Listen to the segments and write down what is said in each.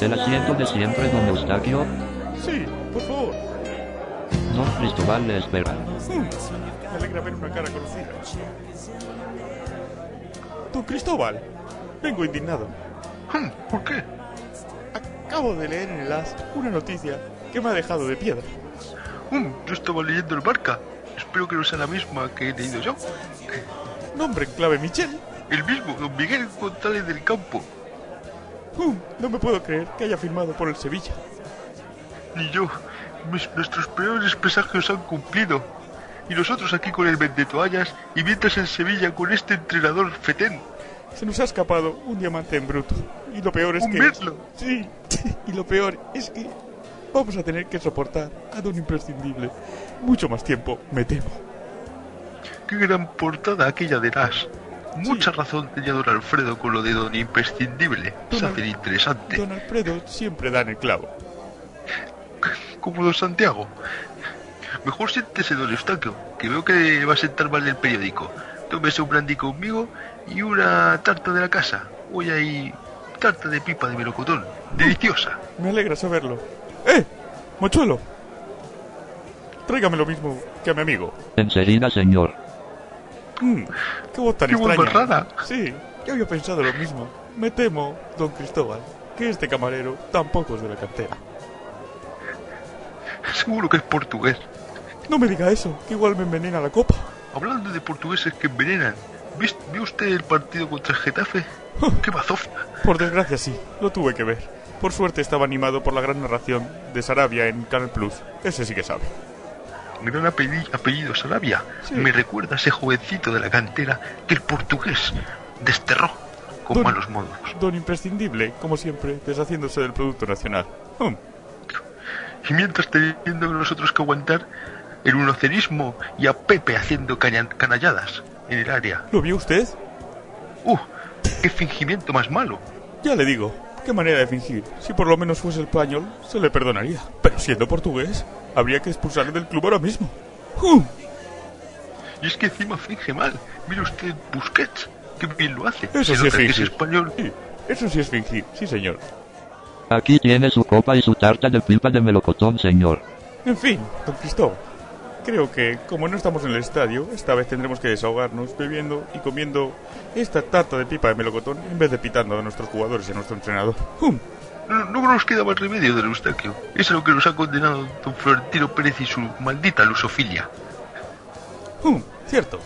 ¿Es el asiento de siempre, don Eustaquio? Sí, por favor. Don Cristóbal le espera. Mm, Me alegra ver una cara conocida. Don Cristóbal, vengo indignado. Hmm, ¿Por qué? Acabo de leer en el As una noticia que me ha dejado de piedra. Hmm, yo estaba leyendo el Barca. Espero que no sea la misma que he leído yo. Nombre en clave Michel. El mismo, don Miguel González del Campo. Mm, No me puedo creer que haya firmado por el Sevilla. Ni yo. Mis- nuestros peores presagios han cumplido. Y nosotros aquí con el vendetoallas y mientras en Sevilla con este entrenador fetén. Se nos ha escapado un diamante en bruto. Y lo peor es Un que... Sí, y lo peor es que vamos a tener que soportar a Don Imprescindible mucho más tiempo, me temo. Qué gran portada aquella de Las. Mucha razón tenía don Alfredo con lo de don imprescindible. Se Don Al- hace interesante. Don Alfredo siempre da en el clavo. Como don Santiago. Mejor siéntese, don Eustaquio, que veo que va a sentar mal el periódico. Tómese un brandy conmigo y una tarta de la casa. Hoy hay tarta de pipa de melocotón. Deliciosa. Me alegra saberlo. ¡Eh! ¡Mochuelo! Tráigame lo mismo que a mi amigo. Enseguida, señor. Mm, ¡Qué voz tan Qué extraña! rara. Sí, yo había pensado lo mismo. Me temo, don Cristóbal, que este camarero tampoco es de la cantera. Seguro que es portugués. No me diga eso, que igual me envenena la copa. Hablando de portugueses que envenenan, ¿vis- ¿vio usted el partido contra el Getafe? ¡Qué bazofia! Por desgracia sí, lo tuve que ver. Por suerte estaba animado por la gran narración de Sarabia en Canal Plus. Ese sí que sabe. Gran apellido, apellido Sarabia. Sí. Me recuerda a ese jovencito de la cantera que el portugués desterró con Don- malos modos. Don imprescindible, como siempre, deshaciéndose del producto nacional. Hum, Y mientras teniendo nosotros que aguantar el unocerismo y a Pepe haciendo canalladas en el área. ¿Lo vio usted? ¡Uh! ¡Qué fingimiento más malo! Ya le digo, qué manera de fingir. Si por lo menos fuese español, se le perdonaría. Pero siendo portugués, habría que expulsarle del club ahora mismo. Hum, Y es que encima finge mal. Mire usted Busquets, qué bien lo hace. Eso sí es que es fingir. español. sí, eso sí es fingir, sí señor. Aquí tiene su copa y su tarta de pipa de melocotón, señor. En fin, don Cristóbal. Creo que, como no estamos en el estadio, esta vez tendremos que desahogarnos bebiendo y comiendo esta tarta de pipa de melocotón en vez de pitando a nuestros jugadores y a nuestro entrenador. Hum, No, no nos queda más remedio del Eustaquio. Es a lo que nos ha condenado don Florentino Pérez y su maldita lusofilia. hum, cierto.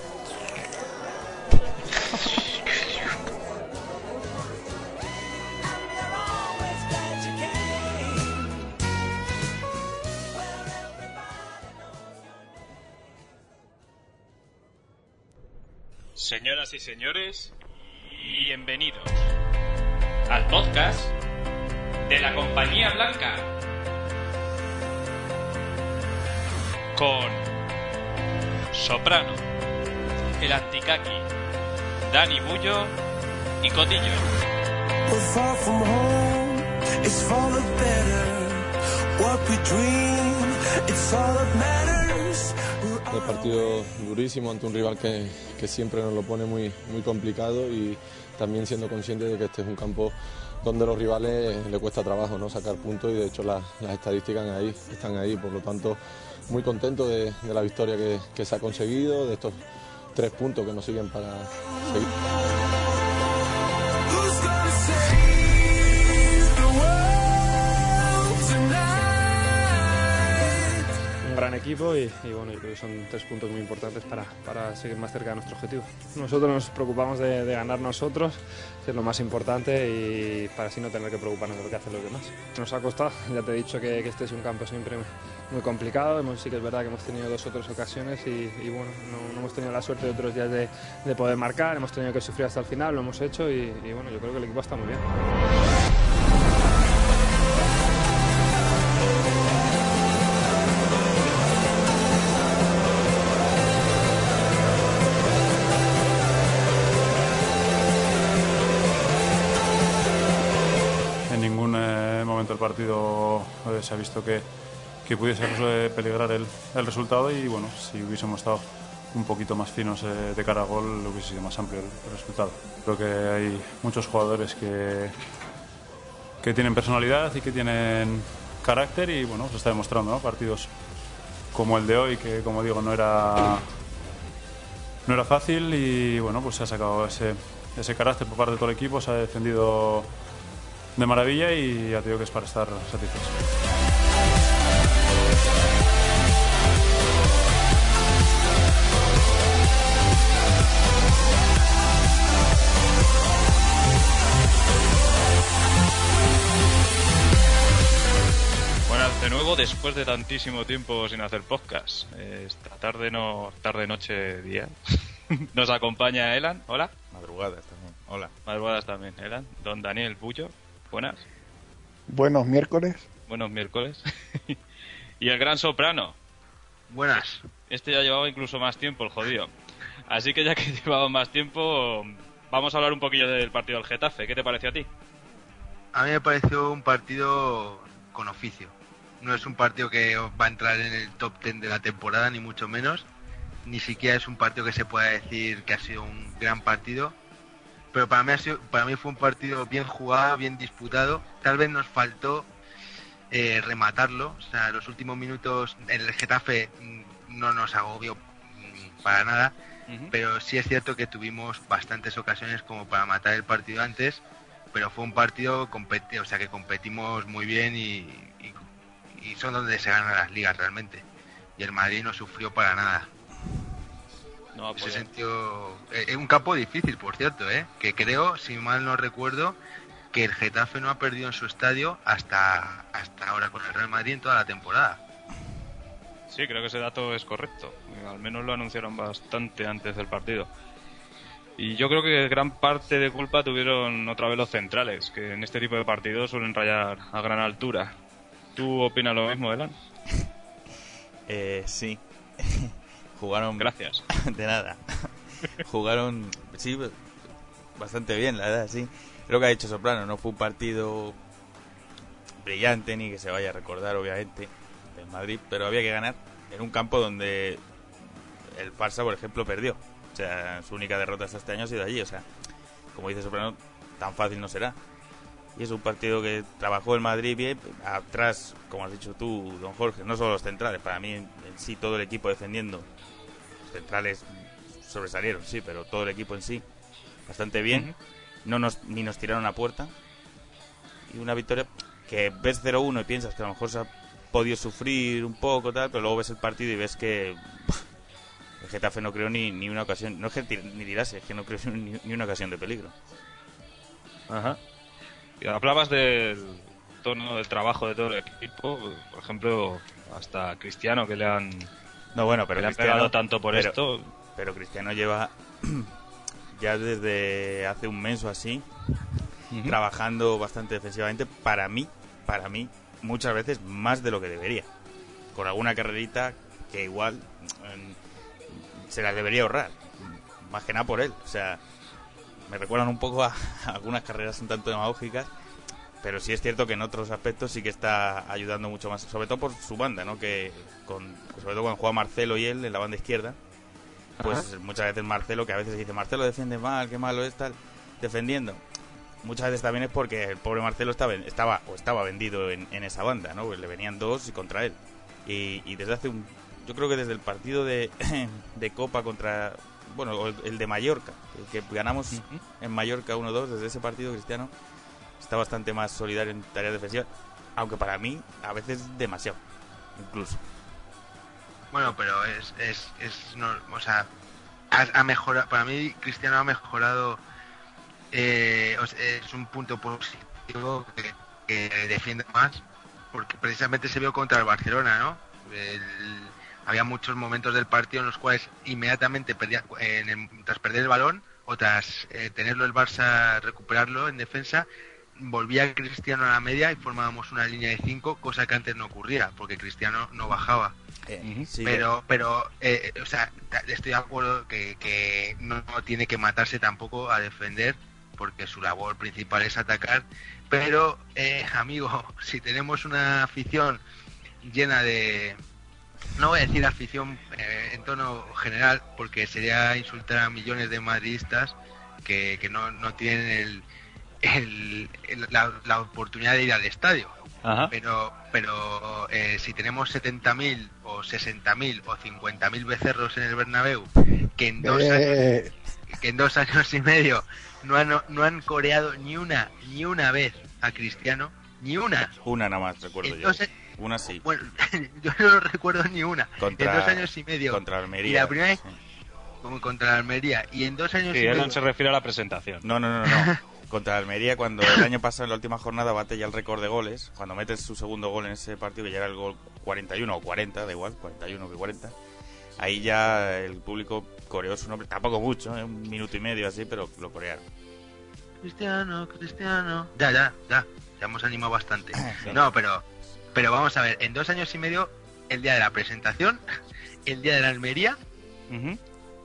Señoras y señores, bienvenidos al podcast de la Compañía Blanca. Con Soprano, el Anticaki, Dani Bullo y Cotillo. El partido durísimo ante un rival que, que siempre nos lo pone muy, muy complicado y también siendo consciente de que este es un campo donde los rivales le cuesta trabajo ¿no? sacar puntos y de hecho las, estadísticas ahí, están ahí, por lo tanto muy contento de, de la victoria que, que se ha conseguido, de estos tres puntos que nos siguen para seguir. Un gran equipo y, y bueno, yo creo que son tres puntos muy importantes para, para seguir más cerca de nuestro objetivo. Nosotros nos preocupamos de, de ganar nosotros, que es lo más importante y para así no tener que preocuparnos de lo que hacen los demás. Nos ha costado, ya te he dicho que, que este es un campo siempre muy complicado, hemos, sí que es verdad que hemos tenido dos otras ocasiones y, y bueno, no, no hemos tenido la suerte de otros días de, de poder marcar, hemos tenido que sufrir hasta el final, lo hemos hecho y, y bueno, yo creo que el equipo está muy bien. Partido eh, se ha visto que, que pudiese eh, peligrar el, el resultado y bueno, si hubiésemos estado un poquito más finos eh, de cara a gol hubiese sido más amplio el, el resultado. Creo que hay muchos jugadores que, que tienen personalidad y que tienen carácter y bueno, se está demostrando, ¿no? Partidos como el de hoy, que como digo no era no era fácil y bueno, pues se ha sacado ese, ese carácter por parte de todo el equipo, se ha defendido de maravilla y ya te digo que es para estar satisfechos. Buenas de nuevo, después de tantísimo tiempo sin hacer podcast. Esta tarde, no, tarde, noche, día. Nos acompaña Elan. Hola. Madrugadas también. Hola. Madrugadas también, Elan. Don Daniel Bullo. Buenas. Buenos miércoles. Buenos miércoles. y el gran soprano. Buenas. Este ya llevaba incluso más tiempo, el jodido. Así que ya que llevaba más tiempo, vamos a hablar un poquillo del partido del Getafe. ¿Qué te pareció a ti? A mí me pareció un partido con oficio. No es un partido que va a entrar en el top 10 de la temporada, ni mucho menos. Ni siquiera es un partido que se pueda decir que ha sido un gran partido. Pero para mí, ha sido, para mí fue un partido bien jugado, bien disputado. Tal vez nos faltó eh, rematarlo. O sea, los últimos minutos el Getafe mm, no nos agobió mm, para nada. Pero sí es cierto que tuvimos bastantes ocasiones como para matar el partido antes. Pero fue un partido competi o sea, que competimos muy bien y, y- y son donde se ganan las ligas realmente. Y el Madrid no sufrió para nada. No, Ese sentido, eh, es un campo difícil, por cierto, ¿eh? que creo, si mal no recuerdo, que el Getafe no ha perdido en su estadio hasta, hasta ahora con el Real Madrid en toda la temporada. Sí, creo que ese dato es correcto. Al menos lo anunciaron bastante antes del partido. Y yo creo que gran parte de culpa tuvieron otra vez los centrales, que en este tipo de partidos suelen rayar a gran altura. ¿Tú opinas lo mismo, Elan? Eh, sí. Jugaron. Gracias. De nada. Jugaron. Sí, bastante bien, la verdad, sí. Creo que ha dicho Soprano, no fue un partido brillante ni que se vaya a recordar, obviamente, del Madrid, pero había que ganar en un campo donde el Barça, por ejemplo, perdió. O sea, su única derrota hasta este año ha sido allí. O sea, como dice Soprano, tan fácil no será. Y es un partido que trabajó el Madrid bien. Atrás, como has dicho tú, don Jorge, no solo los centrales, para mí en sí todo el equipo defendiendo. Centrales sobresalieron, sí, pero todo el equipo en sí bastante bien. No nos, ni nos tiraron a puerta. Y una victoria que ves 0-1 y piensas que a lo mejor se ha podido sufrir un poco, tal, pero luego ves el partido y ves que el Getafe no creó ni, ni una ocasión, no es que tir- ni tirase, es que no creó ni, ni una ocasión de peligro. Ajá. Y hablabas del tono del trabajo de todo el equipo, por ejemplo, hasta Cristiano que le han No, bueno, pero le han pegado tanto por pero- esto. Pero Cristiano lleva ya desde hace un mes o así trabajando bastante defensivamente. Para mí, para mí, muchas veces más de lo que debería. Con alguna carrerita que igual mm, se las debería ahorrar. Más que nada por él. O sea, me recuerdan un poco a, a algunas carreras un tanto demagógicas. Pero sí es cierto que en otros aspectos sí que está ayudando mucho más, sobre todo por su banda, ¿no? Que con, sobre todo cuando juega Marcelo y él en la banda izquierda, pues muchas veces Marcelo, que a veces dice Marcelo defiende mal, qué malo es tal, defendiendo. Muchas veces también es porque el pobre Marcelo estaba, estaba o estaba vendido en, en esa banda, ¿no? Pues le venían dos y contra él. Y, y desde hace un, yo creo que desde el partido de, de Copa contra, bueno, el, el de Mallorca, el que ganamos en Mallorca 1-2, desde ese partido Cristiano está bastante más solidario en tareas defensivas, aunque para mí a veces demasiado, incluso. Bueno, pero es, es, es no, o sea, ha, mejorado, para mí Cristiano ha mejorado, eh, o sea, es un punto positivo que, que defiende más, porque precisamente se vio contra el Barcelona, ¿no? Había muchos momentos del partido en los cuales inmediatamente perdía, en el- tras perder el balón o tras eh, tenerlo el Barça recuperarlo en defensa, volvía Cristiano a la media y formábamos una línea de cinco, cosa que antes no ocurría, porque Cristiano no bajaba. Eh, sí, pero, pero, eh, o sea, estoy de acuerdo que, que no tiene que matarse tampoco a defender, porque su labor principal es atacar. Pero, eh, amigo, si tenemos una afición llena de, no voy a decir afición eh, en tono general, porque sería insultar a millones de madridistas que, que no, no tienen el, el- el- la, la oportunidad de ir al estadio. Ajá. Pero, pero eh, si tenemos 70.000 o 60.000 o 50.000 becerros en el Bernabéu, que en dos años, Eh, que en dos años y medio no han, no han coreado ni una ni una vez a Cristiano, ni una. Una nada más, recuerdo Entonces- yo. Una sí. Bueno, yo no recuerdo ni una. Contra- en dos años y medio. contra Y Almería, la primera vez, como contra Almería. Y en dos años Sí, y medio. Elan se refiere a la presentación. No, no, no, no. Contra Almería, cuando el año pasado, en la última jornada, bate ya el récord de goles. Cuando metes su segundo gol en ese partido, que ya era el gol 41 o 40, da igual, 41 que 40. Ahí ya el público coreó su nombre. Tampoco mucho, ¿eh? un minuto y medio así, pero lo corearon. Cristiano, Cristiano. Ya, ya, ya. Ya hemos animado bastante. Sí. No, pero, pero vamos a ver. En dos años y medio, el día de la presentación, el día de la Almería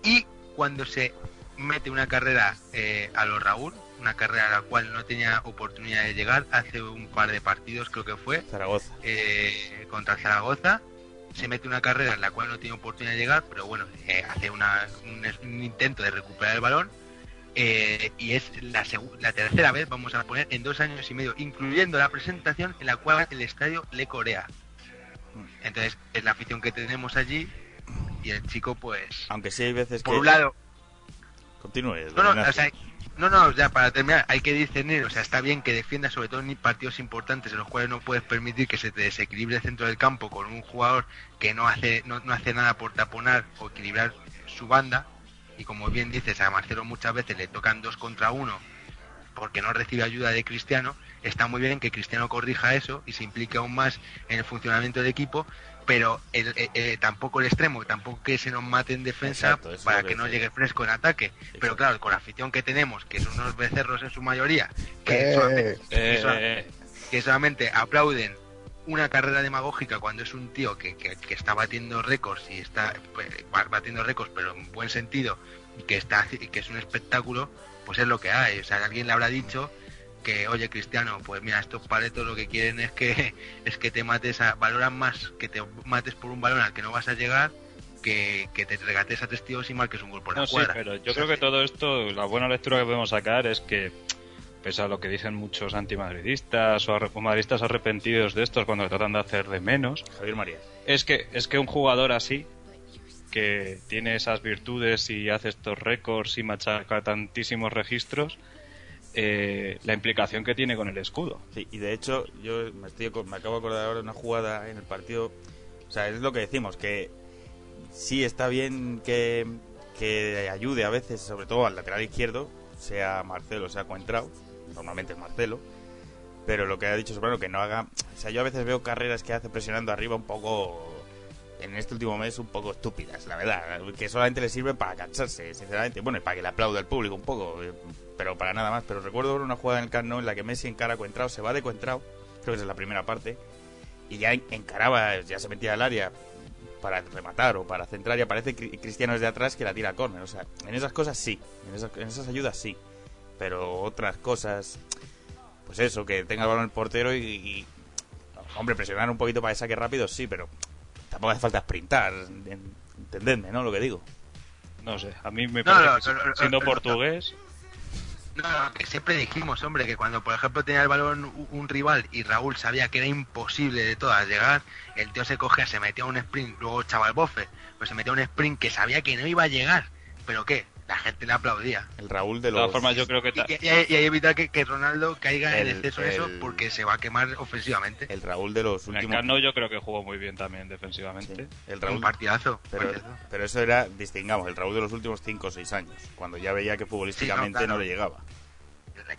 y cuando se mete una carrera eh, a los Raúl, una carrera a la cual no tenía oportunidad de llegar hace un par de partidos, creo que fue. Zaragoza. eh, contra Zaragoza. Se mete una carrera en la cual no tiene oportunidad de llegar, pero bueno, eh, hace una- un, un intento de recuperar el balón. eh, y es la, la tercera vez, vamos a poner, en dos años y medio, incluyendo la presentación en la cual el estadio le corea. Entonces, es la afición que tenemos allí y el chico, pues, Aunque sí hay veces que... por un lado, Continúe. no, no, Ignacio. o sea, no, no, ya para terminar, hay que discernir, o sea, está bien que defienda sobre todo en partidos importantes en los cuales no puedes permitir que se te desequilibre el centro del campo con un jugador que no hace, no, no hace nada por taponar o equilibrar su banda, y como bien dices, a Marcelo muchas veces le tocan dos contra uno porque no recibe ayuda de Cristiano, está muy bien que Cristiano corrija eso y se implique aún más en el funcionamiento del equipo, pero el- eh, eh, tampoco el extremo, tampoco que se nos mate en defensa Exacto, para que que no llegue fresco en ataque. Pero claro, con la afición que tenemos, que son unos becerros en su mayoría, que, Eh. solamente, que Eh, eh, que solamente aplauden una carrera demagógica cuando es un tío que, que- que está batiendo récords y está ba- batiendo récords pero en buen sentido y que está y que es un espectáculo pues es lo que hay o sea alguien le habrá dicho que oye Cristiano pues mira estos paletos lo que quieren es que es que te mates a, valoran más que te mates por un balón al que no vas a llegar que, que te regates a tres tíos y marques un gol por la No, sí, cuadra pero yo creo que todo esto, la buena lectura que podemos sacar es que, pese a lo que dicen muchos antimadridistas o o madridistas arrepentidos de estos cuando tratan de hacer de menos, Javier María. es que, es que un jugador así, que tiene esas virtudes y hace estos récords y machaca tantísimos registros, eh, la implicación que tiene con el escudo. Sí, y de hecho, yo me, estoy, me acabo de acordar ahora de una jugada en el partido. O sea, es lo que decimos, que sí está bien que, que ayude a veces, sobre todo al lateral izquierdo, sea Marcelo, sea Coentrao. Normalmente es Marcelo. Pero lo que ha dicho Soprano, que no haga. O sea, yo a veces veo carreras que hace presionando arriba un poco. En este último mes, un poco estúpidas, la verdad. Que solamente le sirve para cansarse, sinceramente. Bueno, y para que le aplaude el público un poco. Pero para nada más. Pero recuerdo una jugada en el Camp en la que Messi encara a Coentrao, se va de Coentrao. Creo que es la primera parte. Y ya en- encaraba, ya se metía al área para rematar o para centrar y aparece Cri- Cristiano desde atrás que la tira a córner. O sea, en esas cosas sí, en esas, en esas ayudas sí. Pero otras cosas, pues eso, que tenga el balón el portero y, y, hombre, presionar un poquito para que saque rápido, sí, pero tampoco hace falta sprintar, en- entendedme, ¿no? Lo que digo. No sé, a mí me parece no, que no, no, siendo no, portugués, Siempre dijimos, hombre, que cuando por ejemplo tenía el balón un, rival y Raúl sabía que era imposible de todas llegar, el tío se cogía, se metía un sprint, luego echaba el bofe, pues se metía un sprint que sabía que no iba a llegar. ¿Pero qué? La gente le aplaudía. El Raúl de De los... todas formas, yo creo que... ta- Y, y, y hay que evitar que, que Ronaldo caiga en El- exceso en eso el- porque se va a quemar ofensivamente. El Raúl de los En últimos... Cano yo creo que jugó muy bien también defensivamente. El Un Raúl... partidazo. Pero, partidazo. pero eso era, distingamos, el Raúl de los últimos 5 o 6 años, cuando ya veía que futbolísticamente Sí, no, no, claro. le llegaba.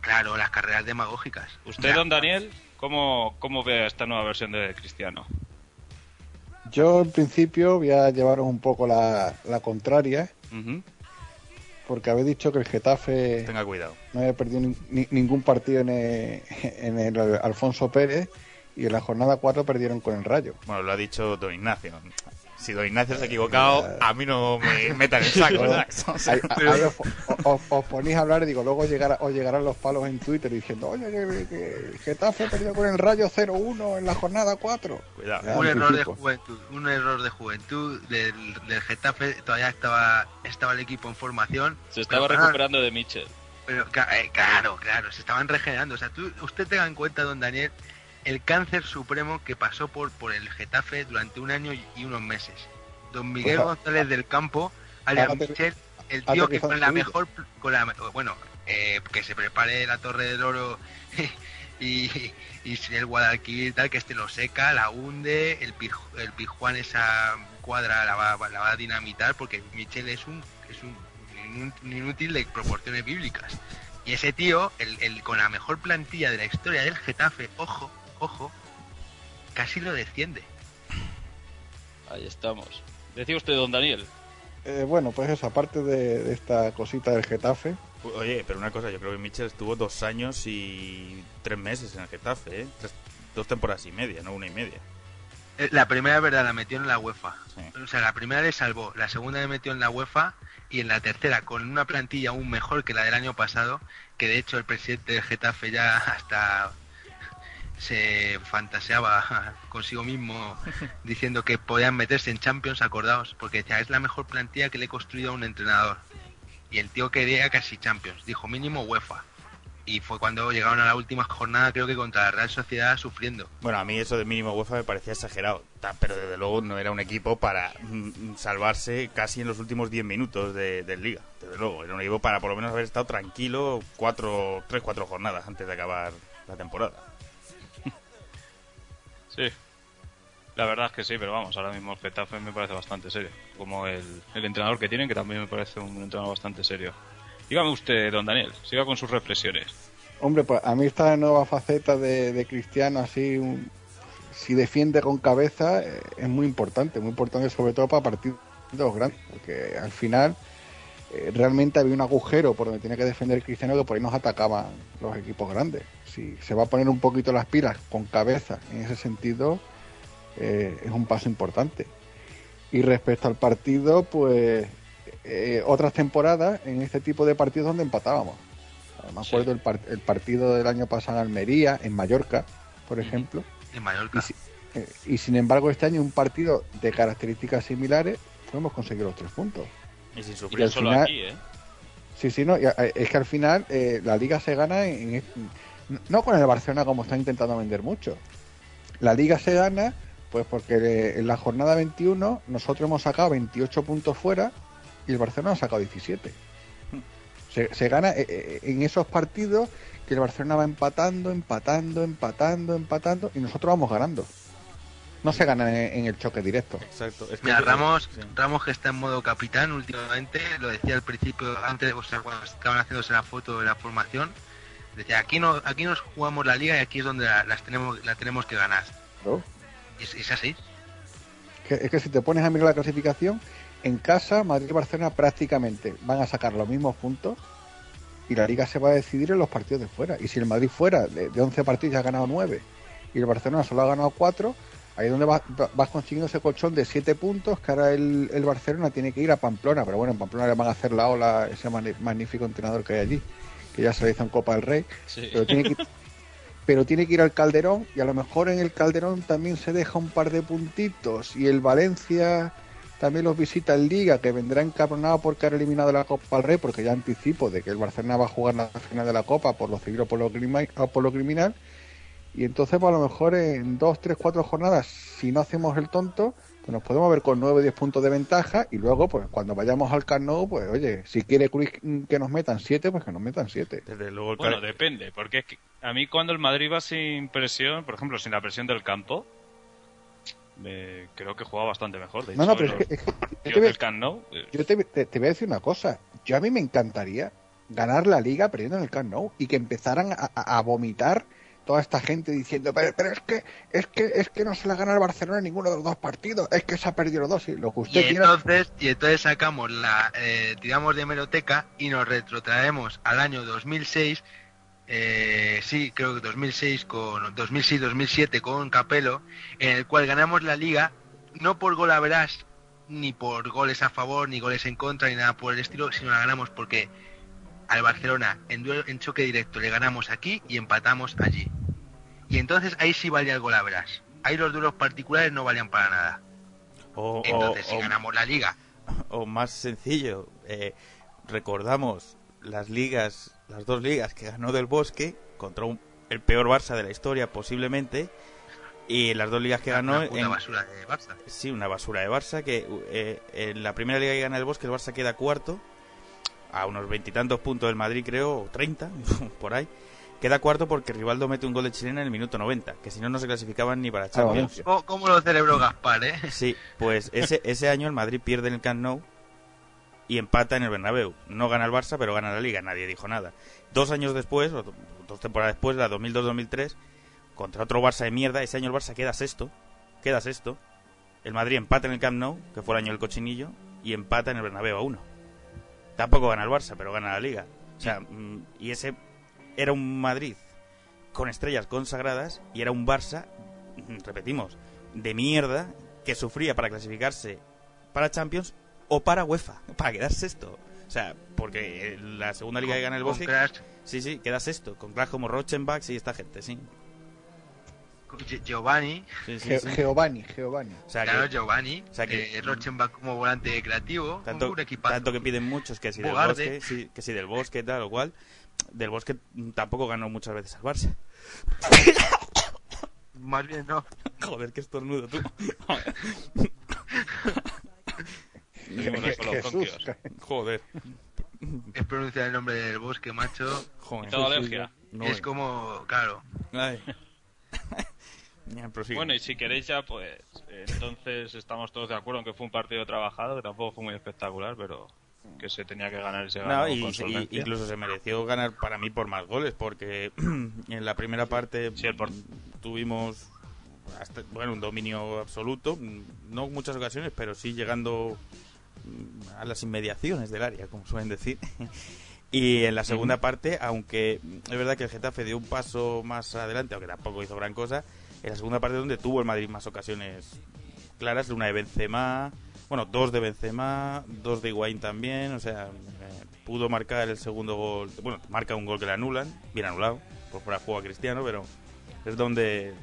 Claro, las carreras demagógicas. Usted, don Daniel, ¿cómo, cómo ve esta nueva versión de Cristiano? Yo en principio voy a llevaros un poco la, la contraria, Ujú. Porque habéis dicho que el Getafe Tenga cuidado. no había perdido ni- ni- ningún partido en el, en el Alfonso Pérez y en la jornada 4 perdieron con el Rayo. Bueno, lo ha dicho don Ignacio. Si don Ignacio se ha equivocado, a mí no me metan en el saco. Os, os- os ponéis a hablar y digo, luego llegará, os llegarán los palos en Twitter diciendo, oye, que, Getafe perdió con el Rayo 0-1 en la jornada 4. Cuidado. Ya, un error de juventud, un error de juventud del, del Getafe, todavía estaba estaba el equipo en formación. Se estaba pero, recuperando de Mitchell. Pero eh, claro, claro, se estaban regenerando. O sea, tú, usted tenga en cuenta, don Daniel, el cáncer supremo que pasó por, por el Getafe durante un año y- unos meses. Don Miguel González del Campo, alias Michel, el tío que con la mejor, con la, bueno, eh, que se prepare la Torre del Oro y, y el Guadalquivir tal, que este lo seca, la hunde, el, Pij- el Pijuán esa cuadra la va, la va a dinamitar porque Michel es un, es un inú- inútil de proporciones bíblicas. Y ese tío, el, el con la mejor plantilla de la historia del Getafe, ojo, ojo, casi lo desciende. Ahí estamos. Decía usted, don Daniel. Eh, bueno, pues eso, aparte de, de esta cosita del Getafe, Oye, pero una cosa, yo creo que Mitchell estuvo dos años y tres meses en el Getafe, ¿eh? Tres- dos temporadas y media, no una y media. Eh, La primera es verdad, la metió en la UEFA. Sí. O sea, la primera le salvó, la segunda le metió en la UEFA y en la tercera, con una plantilla aún mejor que la del año pasado, que de hecho el presidente del Getafe ya hasta se fantaseaba consigo mismo diciendo que podían meterse en Champions, acordaos, porque ya es la mejor plantilla que le he construido a un entrenador. Y el tío quería casi Champions, dijo mínimo UEFA. Y fue cuando llegaron a la última jornada, creo que contra la Real Sociedad, sufriendo. Bueno, a mí eso de mínimo UEFA me parecía exagerado, pero desde luego no era un equipo para mm, salvarse casi en los últimos 10 minutos de, de liga. Desde luego, era un equipo para por lo menos haber estado tranquilo cuatro, tres, cuatro jornadas antes de acabar la temporada. Sí. La verdad es que sí, pero vamos, ahora mismo el Getafe me parece bastante serio. Como el, el entrenador que tienen, que también me parece un entrenador bastante serio. Dígame usted, don Daniel, siga con sus reflexiones. hombre, pues a mí esta nueva faceta de, Cristiano, así, si defiende con cabeza, eh, es muy importante, muy importante sobre todo para partidos grandes, porque al final eh, realmente había un agujero por donde tenía que defender Cristiano que por ahí nos atacaban los equipos grandes. Si se va a poner un poquito las pilas con cabeza en ese sentido, eh, es un paso importante. Y respecto al partido, pues eh, otras temporadas en este tipo de partidos donde empatábamos. Me acuerdo el, par- el partido del año pasado en Almería, en Mallorca, por ejemplo. En Mallorca. Y, si- eh, y sin embargo, este año un partido de características similares, podemos conseguir los tres puntos. Y sin Y sufrir al Solo final- aquí, ¿eh? Sí, sí, no, y, eh, es que al final eh, la liga se gana en, en- no con el Barcelona como están intentando vender mucho. La liga se gana pues porque eh, en la jornada 21 nosotros hemos sacado 28 puntos fuera y el Barcelona ha sacado 17. Se, se gana en esos partidos que el Barcelona va empatando, empatando, empatando, empatando y nosotros vamos ganando. No se gana en, en el choque directo. Exacto. Es que Mira, Ramos, sí. Ramos que está en modo capitán últimamente, lo decía al principio, antes, o sea, cuando estaban haciéndose la foto de la formación, decía, aquí no, aquí nos jugamos la liga y aquí es donde la, las tenemos, la tenemos que ganar. ¿no? Y es, es así. que, es que si te pones a mirar la clasificación, en casa Madrid y Barcelona prácticamente van a sacar los mismos puntos y la liga se va a decidir en los partidos de fuera. Y si el Madrid fuera de, de 11 partidos ya ha ganado 9 y el Barcelona solo ha ganado 4, ahí es donde vas, vas consiguiendo ese colchón de 7 puntos que ahora el, el Barcelona tiene que ir a Pamplona. Pero bueno, en Pamplona le van a hacer la ola ese magnífico entrenador que hay allí, que ya se le hizo en Copa del Rey. Sí. Pero tiene que pero tiene que ir al Calderón y a lo mejor en el Calderón también se deja un par de puntitos y el Valencia también los visita en Liga que vendrá encabronado porque ha eliminado la Copa del Rey porque ya anticipo de que el Barcelona va a jugar la final de la Copa por lo civil o por lo, por lo criminal y entonces pues, a lo mejor en dos, tres, cuatro jornadas si no hacemos el tonto que nos podemos ver con 9 o 10 puntos de ventaja y luego, pues cuando vayamos al Camp Nou, pues oye, si quiere Cruz que nos metan 7, pues que nos metan 7. Desde luego, el Bueno, depende, porque es que a mí cuando el Madrid va sin presión, por ejemplo, sin la presión del campo, me- creo que juega bastante mejor. De No, hecho, no, pero los es que, es que- yo te eh, yo te, te- te voy a decir una cosa. Yo a mí me encantaría ganar la liga perdiendo en el Camp Nou y que empezaran a, a- a vomitar toda esta gente diciendo, pero, pero es que es que es que no se la gana el Barcelona en ninguno de los dos partidos, es que se ha perdido los dos y lo que Y usted quiera. entonces, y entonces sacamos la, eh, tiramos de hemeroteca y nos retrotraemos al año 2006, eh, sí, creo que 2006 con 2006-2007 con Capello, en el cual ganamos la liga no por gol a verás, ni por goles a favor, ni goles en contra, ni nada por el estilo, sino la ganamos porque al Barcelona en, duelo- en choque directo le ganamos aquí y empatamos allí. Y entonces ahí sí valía el gol a verás. Ahí los duelos particulares no valían para nada. o, Entonces, o- si o- ganamos la liga, o más sencillo, eh, recordamos las ligas, las dos ligas que ganó del Bosque contra un- el peor Barça de la historia posiblemente y las dos ligas que ganó una en- basura de Barça. sí una basura de Barça que eh, en la primera liga que gana el Bosque el Barça queda cuarto a unos veintitantos puntos del Madrid creo o 30 por ahí queda cuarto porque Rivaldo mete un gol de chilena en el minuto 90 que si no no se clasificaban ni para Ah, Champions ¿Cómo, cómo lo celebró Gaspar, eh? Sí, pues ese, ese año el Madrid pierde en el Camp Nou y empata en el Bernabéu. No gana el Barça, pero gana la Liga. Nadie dijo nada. Dos años después, o do- dos temporadas después, la 2002-2003, contra otro Barça de mierda, ese año el Barça queda sexto. Queda sexto. El Madrid empata en el Camp Nou, que fue el año del cochinillo, y empata en el Bernabéu a uno. Tampoco gana el Barça, pero gana la Liga. O sea, mm, y ese era un Madrid con estrellas consagradas y era un Barça, mm, repetimos, de mierda que sufría para clasificarse para Champions o para UEFA, para quedar sexto. O sea, porque la segunda liga que gana el Bosque, sí, sí, queda sexto, con cracks como Rochenbach y esta gente, sí. Gi- Giovanni, Sí, sí, Ge- sí. Giovanni, Giovanni. O sea, claro, que, Giovanni, o sea que- eh, Rochenbach como volante creativo, tanto, un equipazo. tanto que piden muchos que si del Bogarde. Bosque, que si del Bosque, tal o cual. Del Bosque mm, tampoco ganó muchas veces al Barça. Más bien no. Joder, qué estornudo tú. Jesús. Joder. Es pronunciar el nombre del bosque, macho. Joder. Toda alergia. No, es como, claro, Ay. Prosigue. Bueno, y si queréis ya, pues entonces estamos todos de acuerdo en que fue un partido trabajado, que tampoco fue muy espectacular, pero que se tenía que ganar y se ganó No, y, y- incluso se mereció ganar para mí por más goles, porque en la primera parte Sí, tuvimos hasta- bueno, un dominio absoluto, no muchas ocasiones, pero sí llegando mm, a las inmediaciones del área, como suelen decir. Y en la segunda parte, aunque es verdad que el Getafe dio un paso más adelante, aunque tampoco hizo gran cosa, en la segunda parte donde tuvo el Madrid más ocasiones claras, una de Benzema, bueno, dos de Benzema, dos de Higuaín también, o sea, eh, pudo marcar el segundo gol, bueno, marca un gol que le anulan, bien anulado, por fuera juego a Cristiano, pero es donde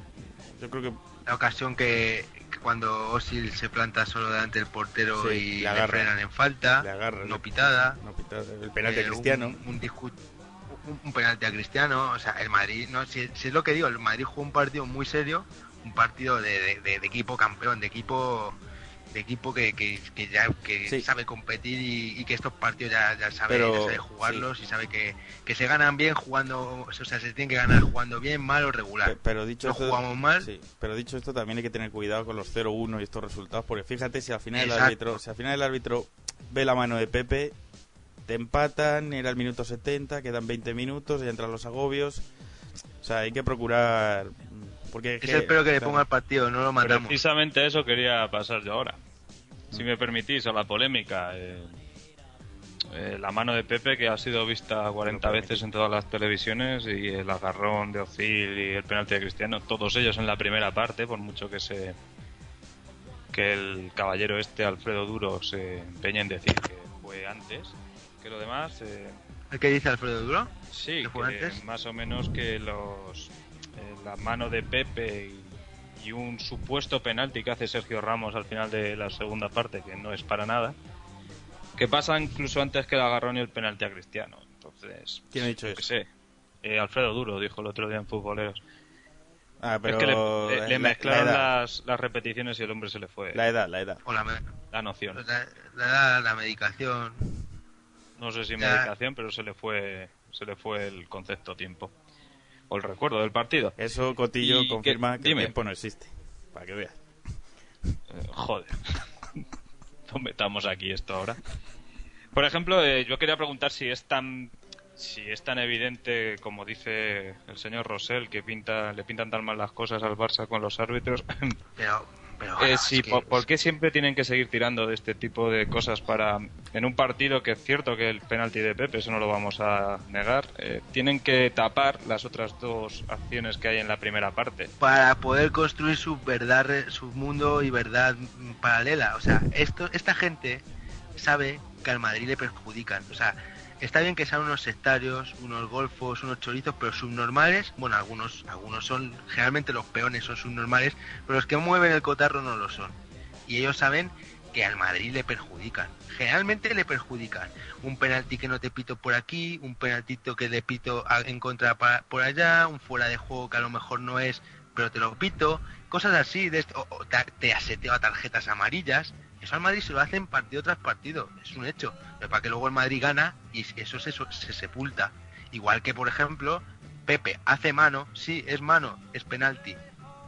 yo creo que la ocasión que, que cuando Osil se planta solo delante del portero Sí, y le le, agarra. frenan en falta, le agarra no le- pitada, no pitada, el penal de eh, Cristiano. un, un, discu- un- un penalti a Cristiano, o sea, el Madrid, no, si, si es lo que digo, el Madrid jugó un partido muy serio, un partido de, de- de- de equipo campeón, de equipo de equipo que, que, que ya que Sí. sabe competir y, y que estos partidos ya, ya sabe, Pero, ya sabe jugarlos y sabe que, que se ganan bien jugando, o sea, se tienen que ganar jugando bien, mal o regular. Pe- Pero dicho no esto, jugamos mal. sí, pero dicho esto también hay que tener cuidado con los 0-1 y estos resultados, porque fíjate si al final el árbitro, si al final el árbitro ve la mano de Pepe, te empatan, era el minuto 70, quedan 20 minutos, ya entran los agobios. O sea, hay que procurar porque Es el que le ponga al partido, no lo matamos. Precisamente eso quería pasar yo ahora. Si me permitís, a la polémica. eh, eh, la mano de Pepe, que ha sido vista 40 veces en todas las televisiones, y el agarrón de Ozil y el penalti de Cristiano, todos ellos en la primera parte, por mucho que se que el caballero este, Alfredo Duro, se empeñe en decir que fue antes, que lo demás... eh, ¿El que dice Alfredo Duro? Sí, ¿Que que más o menos que los eh, la mano de Pepe y, y un supuesto penalti que hace Sergio Ramos al final de la segunda parte, que no es para nada, que pasa incluso antes que el agarrón y el penalti a Cristiano. Entonces, ¿Quién ha dicho eso? sé, eh, Alfredo Duro dijo el otro día en Futboleros. Ah, pero Es que le, le- le la- mezclaron la edad. las, las repeticiones y el hombre se le fue. La edad, la edad. O la, La noción. la, la- la medicación. No sé si Ya. medicación, pero se le fue se le fue el concepto tiempo. O el recuerdo del partido. Eso, Cotillo, Y confirma que- que, el tiempo no existe. Para que veas. Eh, joder. no metamos aquí esto ahora. Por ejemplo, eh, yo quería preguntar si es tan si es tan evidente como dice el señor Rosell que pinta le pintan tan mal las cosas al Barça con los árbitros. Pero, pero Eh, bueno, sí, es que- ¿por, qué siempre tienen que seguir tirando de este tipo de cosas para en un partido que es cierto que el penalti de Pepe, eso no lo vamos a negar, eh, tienen que tapar las otras dos acciones que hay en la primera parte? para poder construir su verdad, su mundo y verdad paralela. O sea, esto, esta gente sabe que al Madrid le perjudican. O sea, está bien que sean unos sectarios, unos golfos, unos chorizos, pero subnormales, bueno, algunos, algunos son, generalmente los peones son subnormales, pero los que mueven el cotarro no lo son. Y ellos saben que al Madrid le perjudican. Generalmente le perjudican. Un penalti que no te pito por aquí, un penaltito que le pito en contra por allá, un fuera de juego que a lo mejor no es, pero te lo pito, cosas así, de esto, o, te aseteo a tarjetas amarillas. Eso al Madrid se lo hacen partido tras partido, es un hecho. Pero para que luego el Madrid gana y eso se, se sepulta. Igual que, por ejemplo, Pepe hace mano, sí, es mano, es penalti.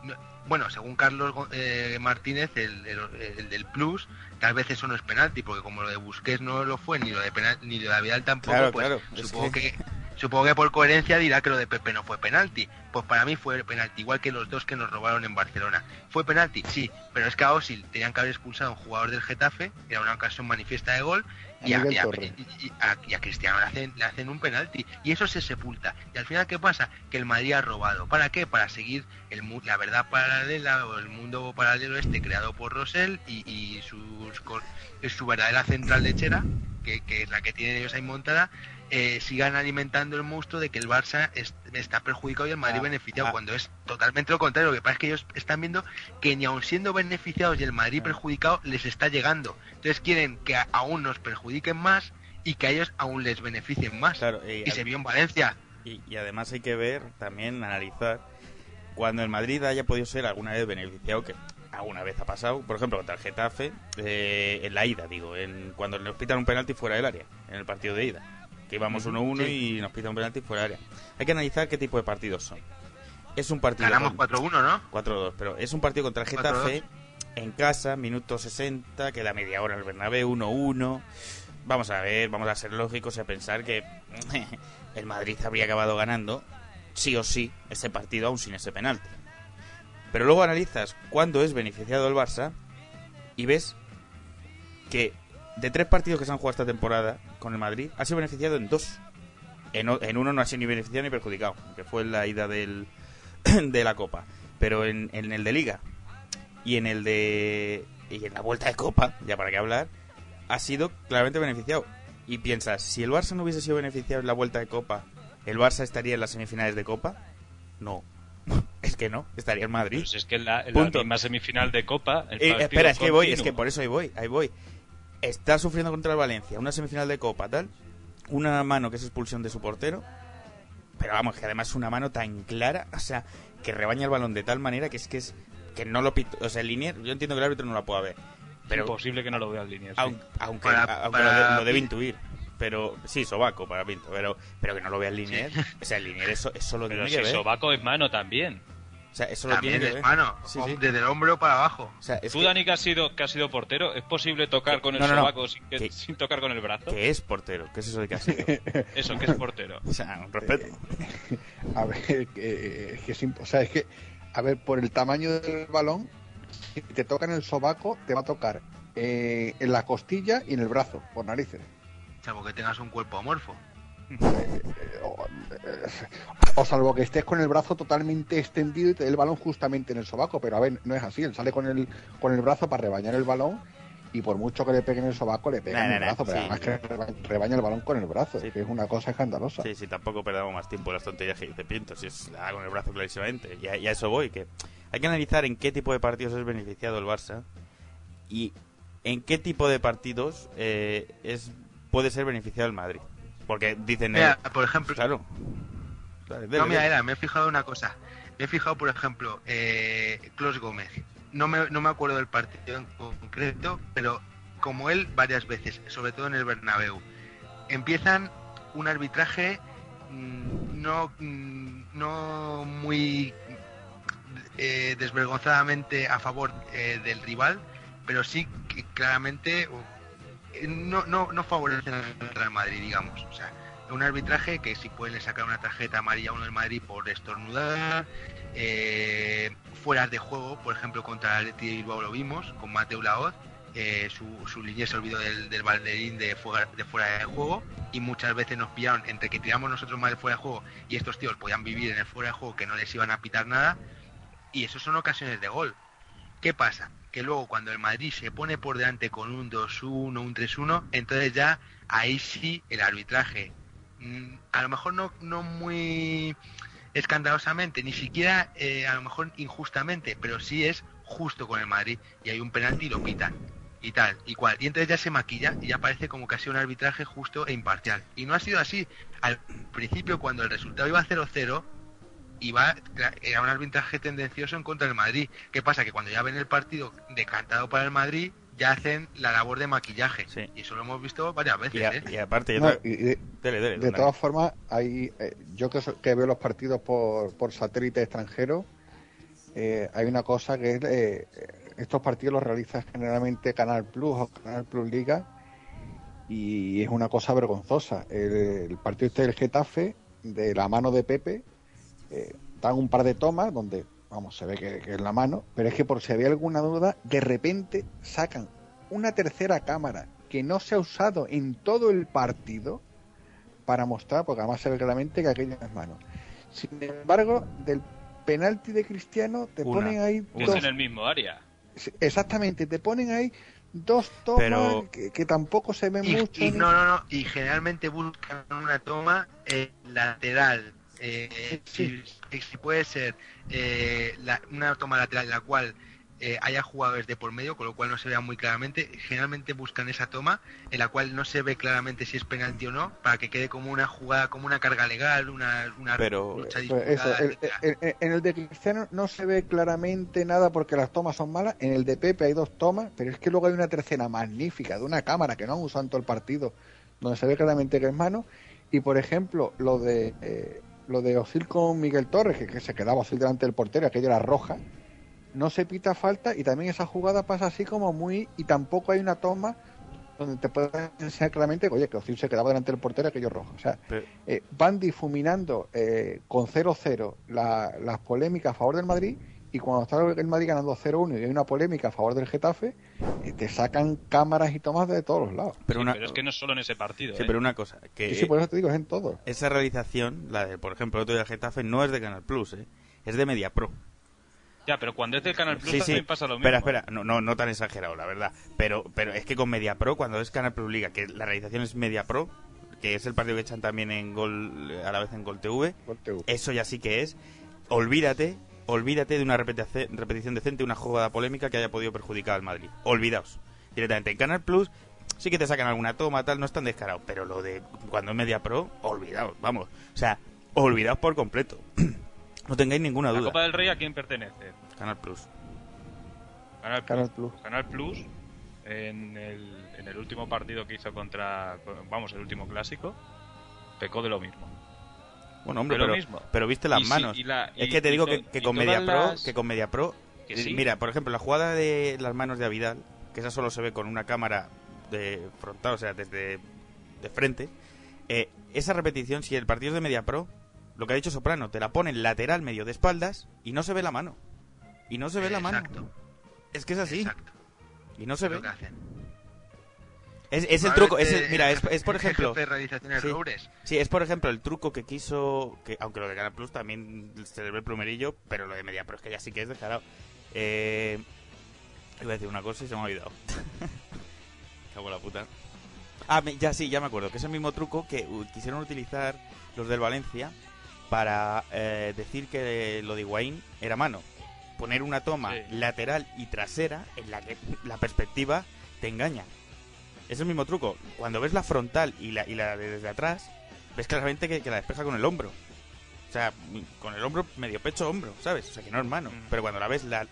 No- Bueno, según Carlos eh, Martínez, el, el- el del Plus, tal vez eso no es penalti, porque como lo de Busquets no lo fue, ni lo de penal, ni lo de Vidal tampoco, Claro, pues claro, es supongo que- que... Supongo que por coherencia dirá que lo de Pepe no fue penalti. Pues para mí fue penalti, igual que los dos que nos robaron en Barcelona. ¿Fue penalti? Sí, pero es que a Osil tenían que haber expulsado a un jugador del Getafe, era una ocasión manifiesta de gol, y A a, Miguel y a- Torre. y- y a- y a Cristiano le hacen, le hacen un penalti. Y eso se sepulta. Y al final, ¿qué pasa? Que el Madrid ha robado. ¿Para qué? Para seguir el, la verdad paralela o el mundo paralelo este creado por Rosell y, sus, su verdadera central lechera, que, que es la que tienen ellos ahí montada, eh, sigan alimentando el monstruo de que el Barça es- está perjudicado y el Madrid Ah, beneficiado, ah. cuando es totalmente lo contrario. Lo que pasa es que ellos están viendo que ni aun siendo beneficiados y el Madrid perjudicado, les está llegando. Entonces quieren que a- aún nos perjudiquen más y que a ellos aún les beneficien más. Claro, y, Y se vio en Valencia. y- y además hay que ver, también analizar, cuando el Madrid haya podido ser alguna vez beneficiado, que alguna vez ha pasado, por ejemplo, contra el Getafe, eh, en la ida, digo, en, cuando nos pitan un penalti fuera del área, en el partido de ida, que íbamos Ujú, 1-1 sí. y nos pitan un penalti fuera del área. Hay que analizar qué tipo de partidos son. Es un partido... Ganamos con- 4-1, ¿no? 4-2, pero es un partido contra el 4-2. Getafe en casa, minuto 60, queda media hora el Bernabéu, 1-1. Vamos a ver, vamos a ser lógicos y a pensar que el Madrid habría acabado ganando sí o sí ese partido aún sin ese penalti. Pero luego analizas cuándo es beneficiado el Barça y ves que de tres partidos que se han jugado esta temporada con el Madrid, ha sido beneficiado en dos. En, en uno no ha sido ni beneficiado ni perjudicado, que fue en la ida del, de la Copa. Pero en, en el de Liga y en el de. y en la vuelta de Copa, ya para qué hablar, ha sido claramente beneficiado. Y piensas, si el Barça no hubiese sido beneficiado en la vuelta de Copa, ¿el Barça estaría en las semifinales de Copa? No. Es que no, estaría en Madrid. Pues es que en la, en la Punto. misma semifinal de Copa. el Eh, espera, es que voy, es que por eso ahí voy, ahí voy. Está sufriendo contra el Valencia, una semifinal de Copa, tal. Una mano que es expulsión de su portero. Pero vamos, que además es una mano tan clara, o sea, que rebaña el balón de tal manera que es que es. que no lo pito. O sea, el linier, yo entiendo que el árbitro no la pueda ver. Pero Imposible que no lo vea en línea. sí. aun- aunque, Para- aunque para- lo, de- lo debe intuir. Pero sí, sobaco para Pinto, pero, pero que no lo vea el linier. O sea, el linier eso, eso lo Pero tiene si que ver. Sobaco es mano también. O sea, eso lo También tiene que es ver. mano, Sí, sí. desde el hombro para abajo. O sea, es Tú, que- Dani, que has sido, que has sido portero, ¿es posible tocar con el No, no, no. sobaco sin, que- Que- sin tocar con el brazo? que es portero, que es eso de que ha sido. Eso, que es portero. O sea, un respeto. A ver, que, es que es o sea, es que, a ver, por el tamaño del balón, si te toca en el sobaco, te va a tocar eh, en la costilla y en el brazo, por narices. Salvo que tengas un cuerpo amorfo. O, eh, o salvo que estés con el brazo totalmente extendido y te dé el balón justamente en el sobaco, pero a ver, no es así, él sale con el, con el brazo para rebañar el balón y por mucho que le pegue en el sobaco, le pega Nah, el nah, brazo, pero sí. además que reba- rebaña el balón con el brazo, Sí. que es una cosa escandalosa. Sí, sí, tampoco perdamos más tiempo en las tonterías que dice Pinto, si es la hago con el brazo clarísimamente. Y a, y a eso voy, que hay que analizar en qué tipo de partidos es beneficiado el Barça y en qué tipo de partidos eh, es puede ser beneficiado el Madrid. Porque dicen... Mira, por ejemplo, claro, Dale, no, mira, era, me he fijado una cosa. Me he fijado, por ejemplo, eh, Clos Gómez. No me, no me acuerdo del partido en concreto, pero como él varias veces, sobre todo en el Bernabéu, empiezan un arbitraje mm, no, mm, no muy eh, desvergonzadamente a favor eh, del rival, pero sí claramente no, no, no favorecen al Real Madrid, digamos. O sea, un arbitraje que si pueden sacar una tarjeta amarilla a uno del Madrid por estornudar, eh, fuera de juego, por ejemplo contra el Bilbao lo vimos, con Mateo Laoz, eh, su, su línea se olvidó del, del banderín de fuera, de fuera de juego y muchas veces nos pillaron entre que tiramos nosotros más de fuera de juego y estos tíos podían vivir en el fuera de juego que no les iban a pitar nada y eso son ocasiones de gol. ¿Qué pasa? Que luego cuando el Madrid se pone por delante con un 2-1, un 3-1, entonces ya ahí sí el arbitraje, mm, a lo mejor no, no muy escandalosamente, ni siquiera eh, a lo mejor injustamente, pero sí es justo con el Madrid y hay un penalti y lo pitan y tal y cual. Y entonces ya se maquilla y ya parece como que ha sido un arbitraje justo e imparcial. Y no ha sido así. Al principio cuando el resultado iba 0-0 iba era un arbitraje tendencioso en contra del Madrid. Qué pasa que cuando ya ven el partido decantado para el Madrid ya hacen la labor de maquillaje. Y eso lo hemos visto varias veces Y, a- ¿eh? y aparte, yo No, te- y de, dale, dale, de todas formas, hay, eh, yo que, so- que veo los partidos por, por satélite extranjero, eh, hay una cosa que es, eh, estos partidos los realiza generalmente Canal Plus o Canal Plus Liga y es una cosa vergonzosa. El, el partido este del Getafe, de la mano de Pepe, eh, dan un par de tomas donde, vamos, se ve que, que es la mano, pero es que por si había alguna duda, de repente sacan una tercera cámara que no se ha usado en todo el partido para mostrar, porque además se ve claramente que aquello es mano. Sin embargo, del penalti de Cristiano te Una. ponen ahí Que es dos, en el mismo área. Exactamente, te ponen ahí dos tomas Pero- que, que tampoco se ven y, mucho. y no, no, no, y generalmente buscan una toma eh, lateral. Eh, si, si puede ser eh, la- una toma lateral en la cual eh, haya jugadores de por medio, con lo cual no se vea muy claramente. Generalmente buscan esa toma en la cual no se ve claramente si es penalti o no, para que quede como una jugada, como una carga legal, una, una Pero- lucha eso, disputada. el- el- el- en el de Cristiano no se ve claramente nada porque las tomas son malas. En el de Pepe hay dos tomas, pero es que luego hay una tercera magnífica de una cámara que no han usado en todo el partido, donde se ve claramente que es mano. Y por ejemplo, lo de eh, lo de Osil con Miguel Torres, que, que se quedaba Osil delante del portero, aquello era roja. No se pita falta y también esa jugada pasa así como muy. Y tampoco hay una toma donde te puedan enseñar claramente que, oye, que Ozil se quedaba delante del portero, aquello rojo. O sea, eh, van difuminando eh, con 0-0 la- las polémicas a favor del Madrid y cuando está el Madrid ganando 0-1 y hay una polémica a favor del Getafe, eh, te sacan cámaras y tomas de todos los lados. Pero, una, Pero es que no es solo en ese partido. sí, ¿eh? pero una cosa, que Sí, sí, por eso te digo, es en todo. esa realización, la de, por ejemplo, el otro día del Getafe, no es de Canal Plus, ¿eh? es de Media Pro. Ya, pero cuando es del Canal Plus Sí, sí. también pasa lo mismo. Espera, espera, no, no, no tan exagerado, la verdad. Pero, pero es que con Media Pro, cuando es Canal Plus Liga, que la realización es Media Pro, que es el partido que echan también en Gol, a la vez en Gol TV, eso ya sí que es. Olvídate, olvídate de una repetición decente, una jugada polémica que haya podido perjudicar al Madrid. Olvidaos. Directamente en Canal Plus sí que te sacan alguna toma, tal, no es tan descarado. Pero lo de cuando es Media Pro, olvidaos, vamos. O sea, olvidaos por completo. no tengáis ninguna ¿La duda. Copa del Rey a quién pertenece? Canal Plus. Canal Plus. Canal Plus. Canal Plus, en el, en el último partido que hizo contra, vamos, el último clásico, pecó de lo mismo. Bueno, hombre, pero, viste las Y sí, manos. y la- es que te digo que, con Media Pro, las- que con Media Pro, Que sí. mira, por ejemplo, la jugada de las manos de Avidal, que esa solo se ve con una cámara de frontal, o sea, desde de frente. eh, esa repetición, si el partido es de Media Pro, lo que ha dicho Soprano, te la ponen lateral medio de espaldas y no se ve la mano. Y no se ve la mano. Exacto. Es que es así. Y no se ve. que hacen. Es, es el truco, es el- mira, es, es por ejemplo. sí, sí, es por ejemplo el truco que quiso. que Aunque lo de Canal Plus también se le ve el plumerillo, pero lo de Media Pro es que ya sí que es descarado. Eh, iba a decir una cosa y se me ha olvidado. Cago en la puta. Ah, me- ya sí, ya me acuerdo. Que es el mismo truco que quisieron utilizar los del Valencia para eh, decir que lo de Higuaín era mano. Poner una toma lateral y trasera en la que la perspectiva te engaña. Es el mismo truco. Cuando ves la frontal y la, y la de desde atrás, ves claramente que, que la despeja con el hombro. O sea, con el hombro, medio pecho, hombro, ¿sabes? O sea, que no es mano. Pero cuando la ves, la...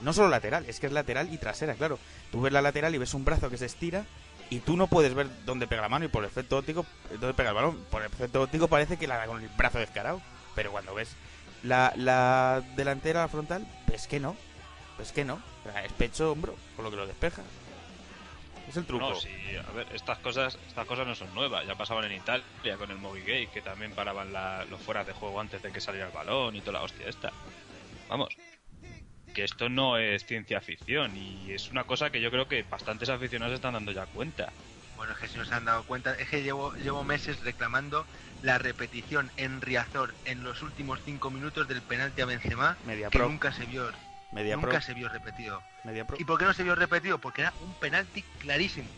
no solo lateral, es que es lateral y trasera, claro. Tú ves la lateral y ves un brazo que se estira y tú no puedes ver dónde pega la mano y por el efecto óptico, dónde pega el balón. Por el efecto óptico parece que la da con el brazo descarado. Pero cuando ves la, la delantera, la frontal, ves que no. Ves que no. Es pecho, hombro, con lo que lo despeja. Es el truco. No, sí, a ver, estas cosas, estas cosas no son nuevas. Ya pasaban en Italia con el Movigate, que también paraban la- los fueras de juego antes de que saliera el balón y toda la hostia esta. Vamos, que esto no es ciencia ficción y es una cosa que yo creo que bastantes aficionados están dando ya cuenta. Bueno, es que si no se han dado cuenta, es que llevo, llevo meses reclamando la repetición en Riazor en los últimos cinco minutos del penalti a Benzema, Media que pro. nunca se vio, Media nunca pro. se vio repetido. Media pro. ¿Y por qué no se vio repetido? Porque era un penalti clarísimo.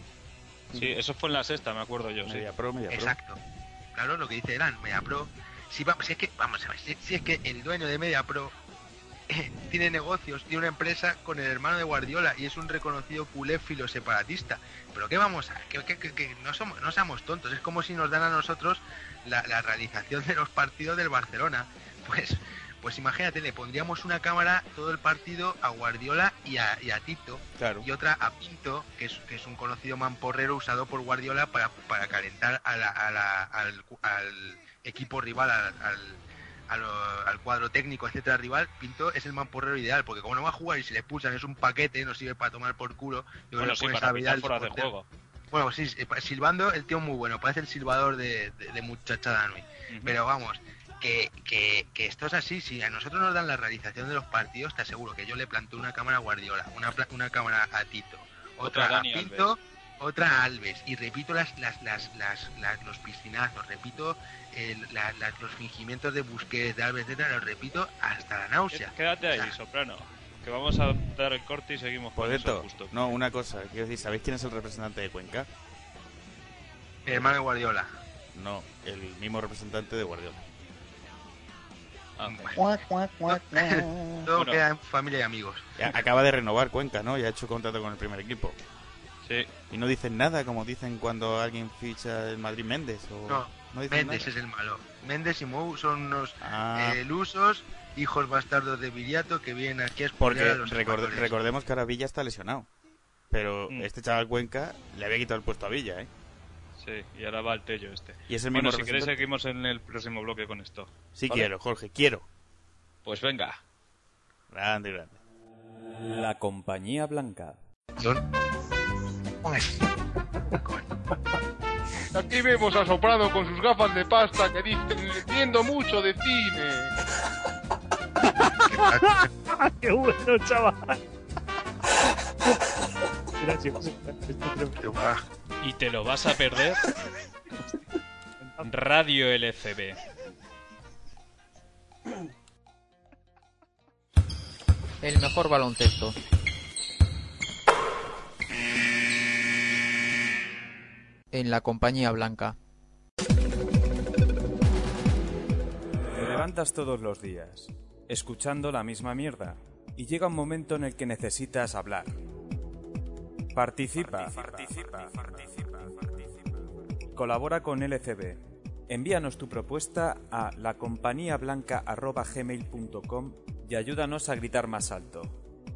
Sí, eso fue en la sexta, me acuerdo yo. sí. Media pro, media pro. Exacto. Claro, lo que dice Eran, Media Pro. Si, va, si es que, vamos a ver, si, si es que el dueño de Media Pro eh, tiene negocios, tiene una empresa con el hermano de Guardiola y es un reconocido culé filo separatista. Pero ¿qué vamos a? Que, que- que- que no, somos, no seamos tontos, es como si nos dan a nosotros la, la realización de los partidos del Barcelona. Pues, pues imagínate, le pondríamos una cámara todo el partido a Guardiola y a, y a Tito Claro. y otra a Pinto, que es, que es un conocido mamporrero usado por Guardiola para, para calentar a la- a la- al, al equipo rival, al, al- al cuadro técnico, etcétera, rival. Pinto es el mamporrero ideal, porque como no va a jugar y se le expulsan, es un paquete, no sirve para tomar por culo. yo Bueno, sí, para Vidal fuera de juego. Bueno, sí, eh, silbando el tío muy bueno, parece el silbador de, de, de muchachada Nui. Pero vamos, que, que, que esto es así, si a nosotros nos dan la realización de los partidos, te aseguro que yo le planteo una cámara a Guardiola, una, pla- una cámara a Tito, Otra otra, a Pinto, Alves. otra a Alves, y repito las, las, las, las, las- los piscinazos, repito el- la- la- los fingimientos de Busquets, de Alves, etcétera, los repito hasta la náusea. Quédate ahí, Soprano. Que vamos a dar el corte y seguimos Por con cierto, justo. no, una cosa, quiero decir, ¿sabéis quién es el representante de Cuenca? El hermano de Guardiola. No, el mismo representante de Guardiola. Ah, Todo queda en familia y amigos. Acaba de renovar Cuenca, ¿no? Ya ha hecho contrato con el primer equipo. Sí. Y no dicen nada como dicen cuando alguien ficha el Madrid Méndez. O... No, dicen Méndez nada. es el malo. Méndez y Mou son unos Ah. eh, lusos, hijos bastardos de Viriato que vienen aquí a Porque a los record- recordemos que ahora Villa está lesionado. Pero Mm. este chaval Cuenca le había quitado el puesto a Villa, ¿eh? Sí, y ahora va el Tello este. Y es el bueno, mismo si queréis seguimos en el próximo bloque con esto. Sí ¿Vale? quiero, Jorge, quiero. Pues venga. Grande, grande. La Compañía Blanca. Aquí vemos a Soprano con sus gafas de pasta que dicen entiendo mucho de cine. ¡Qué bueno, chaval! Gracias. Y te lo vas a perder. Radio LCB. El mejor baloncesto. En la compañía blanca. Te levantas todos los días, escuchando la misma mierda, y llega un momento en el que necesitas hablar. Participa, participa, participa, Colabora con LCB. Envíanos tu propuesta a lacompañiablanca.gmail.com y ayúdanos a gritar más alto.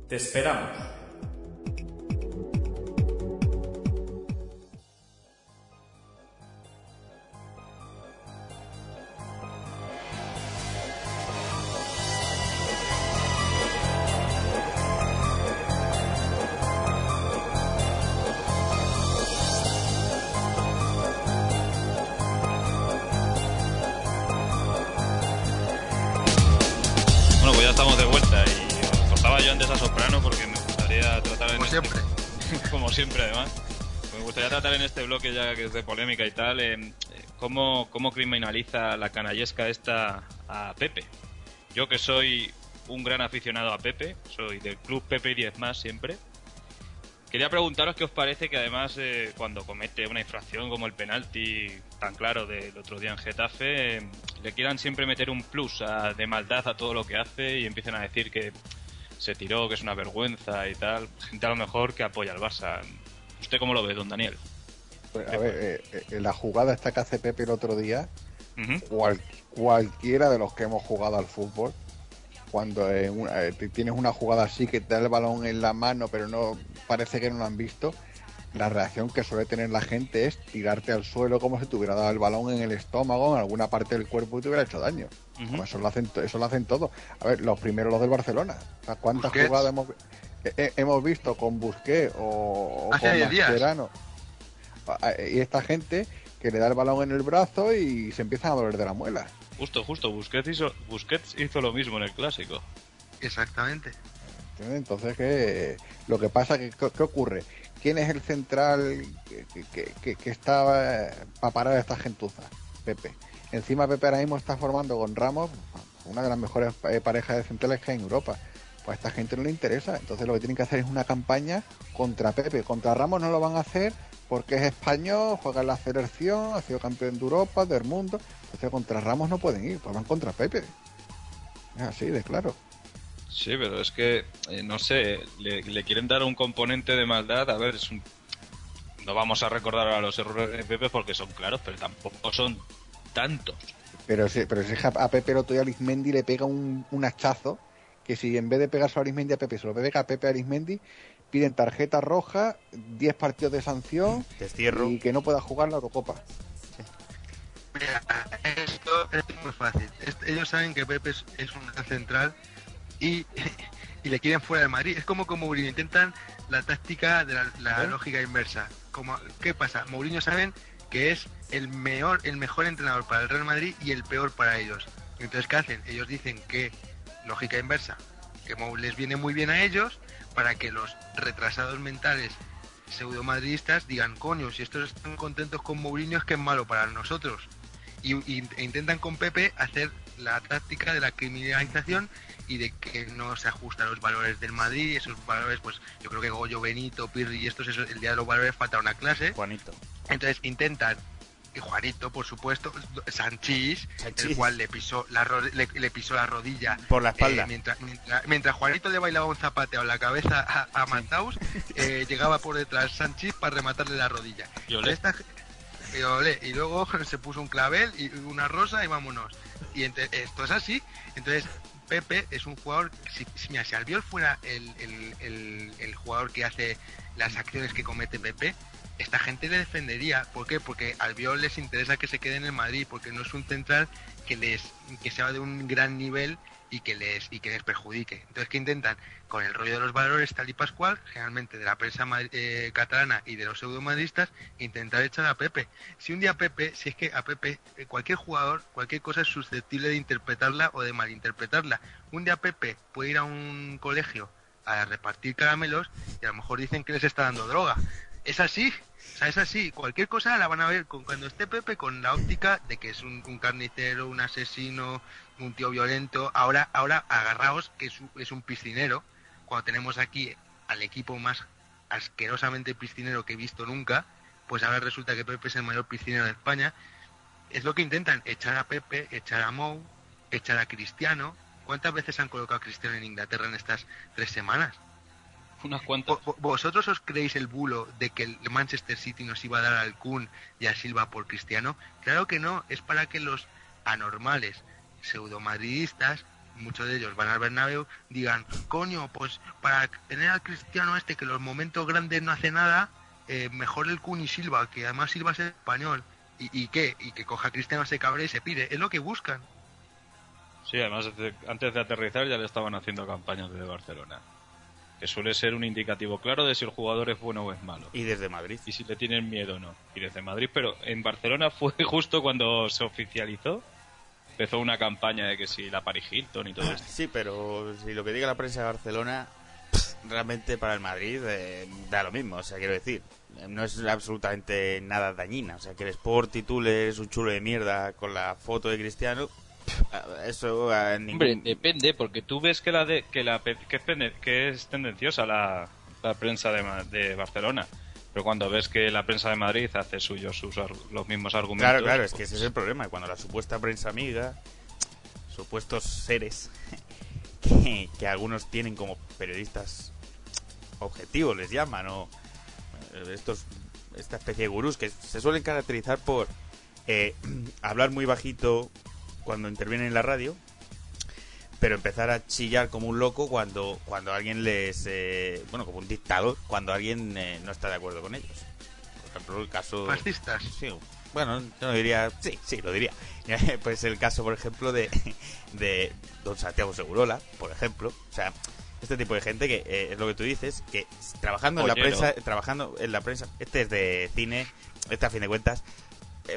¡Te esperamos! Que es de polémica y tal, eh, cómo, cómo criminaliza la canallesca esta a Pepe. Yo que soy un gran aficionado a Pepe, soy del club Pepe y 10 más siempre. Quería preguntaros qué os parece que además eh, cuando comete una infracción como el penalti tan claro del otro día en Getafe, eh, le quieran siempre meter un plus de maldad a todo lo que hace y empiecen a decir que se tiró, que es una vergüenza y tal. Gente a lo mejor que apoya al Barça. ¿Usted cómo lo ve, don Daniel? Pues, a ver, eh, eh, la jugada esta que hace Pepe el otro día, cual- cualquiera de los que hemos jugado al fútbol, cuando en una- eh, tienes una jugada así que te da el balón en la mano, pero no parece que no lo han visto, la reacción que suele tener la gente es tirarte al suelo como si te hubiera dado el balón en el estómago, en alguna parte del cuerpo y te hubiera hecho daño. Como eso, lo hacen, eso lo hacen todos. A ver, los primeros los del Barcelona. O sea, ¿Cuántas Busquets. jugadas hemos, eh, eh, hemos visto con Busquets o, con diez días. Y esta gente que le da el balón en el brazo y se empiezan a doler de la muela. Justo, justo. Busquets hizo, Busquets hizo lo mismo en el clásico. Exactamente. Entonces, ¿qué, lo que pasa que ¿qué, qué ocurre? ¿Quién es el central que, que- que- está para parar a esta gentuza? Pepe. Encima Pepe ahora mismo está formando con Ramos una de las mejores eh, parejas de centrales que hay en Europa. Pues a esta gente no le interesa. Entonces lo que tienen que hacer es una campaña contra Pepe. Contra Ramos no lo van a hacer porque es español, juega en la selección, ha sido campeón de Europa, del mundo. Entonces contra Ramos no pueden ir, pues van contra Pepe. Es así de claro. Sí, pero es que, eh, no sé, le, le quieren dar un componente de maldad. A ver, es un... no vamos a recordar ahora los errores de Pepe porque son claros, pero tampoco son tantos. Pero si, pero si es que a Pepe el otro día Arismendi le pega un, un hachazo que si en vez de pegarse a Arismendi a Pepe se lo pega a Pepe a Arismendi, piden tarjeta roja, 10 partidos de sanción Destierro. y que no pueda jugar la Eurocopa. Mira, esto, es muy fácil. Ellos saben que Pepe es, es un central y, y le quieren fuera de Madrid. Es como con Mourinho, intentan la táctica de la, la lógica inversa. Como, ¿Qué pasa? Mourinho saben que es el mejor, el mejor entrenador para el Real Madrid y el peor para ellos. Entonces, ¿qué hacen? Ellos dicen que, lógica inversa, que Mou les viene muy bien a ellos para que los retrasados mentales pseudo madridistas digan, coño, si estos están contentos con Mourinho es que es malo para nosotros. Y, y- e intentan con Pepe hacer la táctica de la criminalización y de que no se ajusta a los valores del Madrid y esos valores, pues yo creo que Goyo, Benito, Pirri y estos, esos- el día de los valores falta una clase. Juanito. Entonces intentan, y Juanito, por supuesto, Sanchís, Sanchís. el cual le pisó la, ro- le, le pisó la rodilla Por la espalda. eh, mientras, mientras, mientras Juanito le bailaba un zapateo en la cabeza a, a Mataus, eh, llegaba por detrás Sanchís para rematarle la rodilla. Y olé. Esta- y olé. Y luego se puso un clavel y una rosa y vámonos. Y ente- esto es así. Entonces, Pepe es un jugador, si, si, mira, si Albiol fuera el, el- el- el jugador que hace las acciones que comete Pepe, esta gente le defendería. ¿Por qué? Porque al Albiol les interesa que se quede en el Madrid, porque no es un central que les que sea de un gran nivel y que les y que les perjudique. Entonces, ¿qué intentan? Con el rollo de los valores tal y pascual, generalmente de la prensa eh, catalana y de los pseudomadristas, intentar echar a Pepe. Si un día Pepe, si es que a Pepe, eh, cualquier jugador, cualquier cosa es susceptible de interpretarla o de malinterpretarla. Un día Pepe puede ir a un colegio a repartir caramelos y a lo mejor dicen que les está dando droga. Es así, o sea, es así. Cualquier cosa la van a ver con, cuando esté Pepe con la óptica de que es un, carnicero, un asesino, un tío violento. Ahora, ahora agarraos que es un, es un piscinero. Cuando tenemos aquí al equipo más asquerosamente piscinero que he visto nunca, pues ahora resulta que Pepe es el mayor piscinero de España. Es lo que intentan, echar a Pepe, echar a Mou, echar a Cristiano. ¿Cuántas veces han colocado a Cristiano en Inglaterra en estas tres semanas? Unas cuantas. ¿Vo- vo- ¿Vosotros os creéis el bulo de que el Manchester City nos iba a dar al Kun y a Silva por Cristiano? Claro que no, es para que los anormales pseudomadridistas, muchos de ellos van al Bernabéu, digan, coño, pues para tener al Cristiano este que en los momentos grandes no hace nada, eh, mejor el Kun y Silva, que además Silva es español. ¿Y, y qué? Y que coja a Cristiano, se cabre y se pire. Es lo que buscan. Sí, además de- antes de aterrizar ya le estaban haciendo campañas desde Barcelona. Que suele ser un indicativo claro de si el jugador es bueno o es malo. Y desde Madrid. Y si le tienen miedo o no. Y desde Madrid, pero en Barcelona fue justo cuando se oficializó. Empezó una campaña de que si la Paris Hilton y todo esto. Sí, pero si lo que diga la prensa de Barcelona, realmente para el Madrid eh, da lo mismo. O sea, quiero decir, no es absolutamente nada dañina. O sea, que el Sport titules un chulo de mierda con la foto de Cristiano, eso a ningún... Hombre, depende, porque tú ves que la de, que la que es, pende- que es tendenciosa la, la prensa de, Barcelona. Pero cuando ves que la prensa de Madrid hace suyos sus los mismos argumentos. Claro, claro, es que pues- ese es el problema. Cuando la supuesta prensa amiga, supuestos seres que, que algunos tienen como periodistas objetivos, les llaman, o eh, estos, esta especie de gurús que se suelen caracterizar por eh, hablar muy bajito cuando intervienen en la radio, pero empezar a chillar como un loco cuando, cuando alguien les... eh, bueno, como un dictador, cuando alguien eh, no está de acuerdo con ellos. Por ejemplo, el caso... Fascistas. Sí, bueno, yo no diría... Sí, sí, lo diría. Pues el caso, por ejemplo, de, de don Santiago Segurola, por ejemplo. O sea, este tipo de gente que eh, es lo que tú dices, que trabajando en la prensa, trabajando en la prensa, este es de cine, este a fin de cuentas,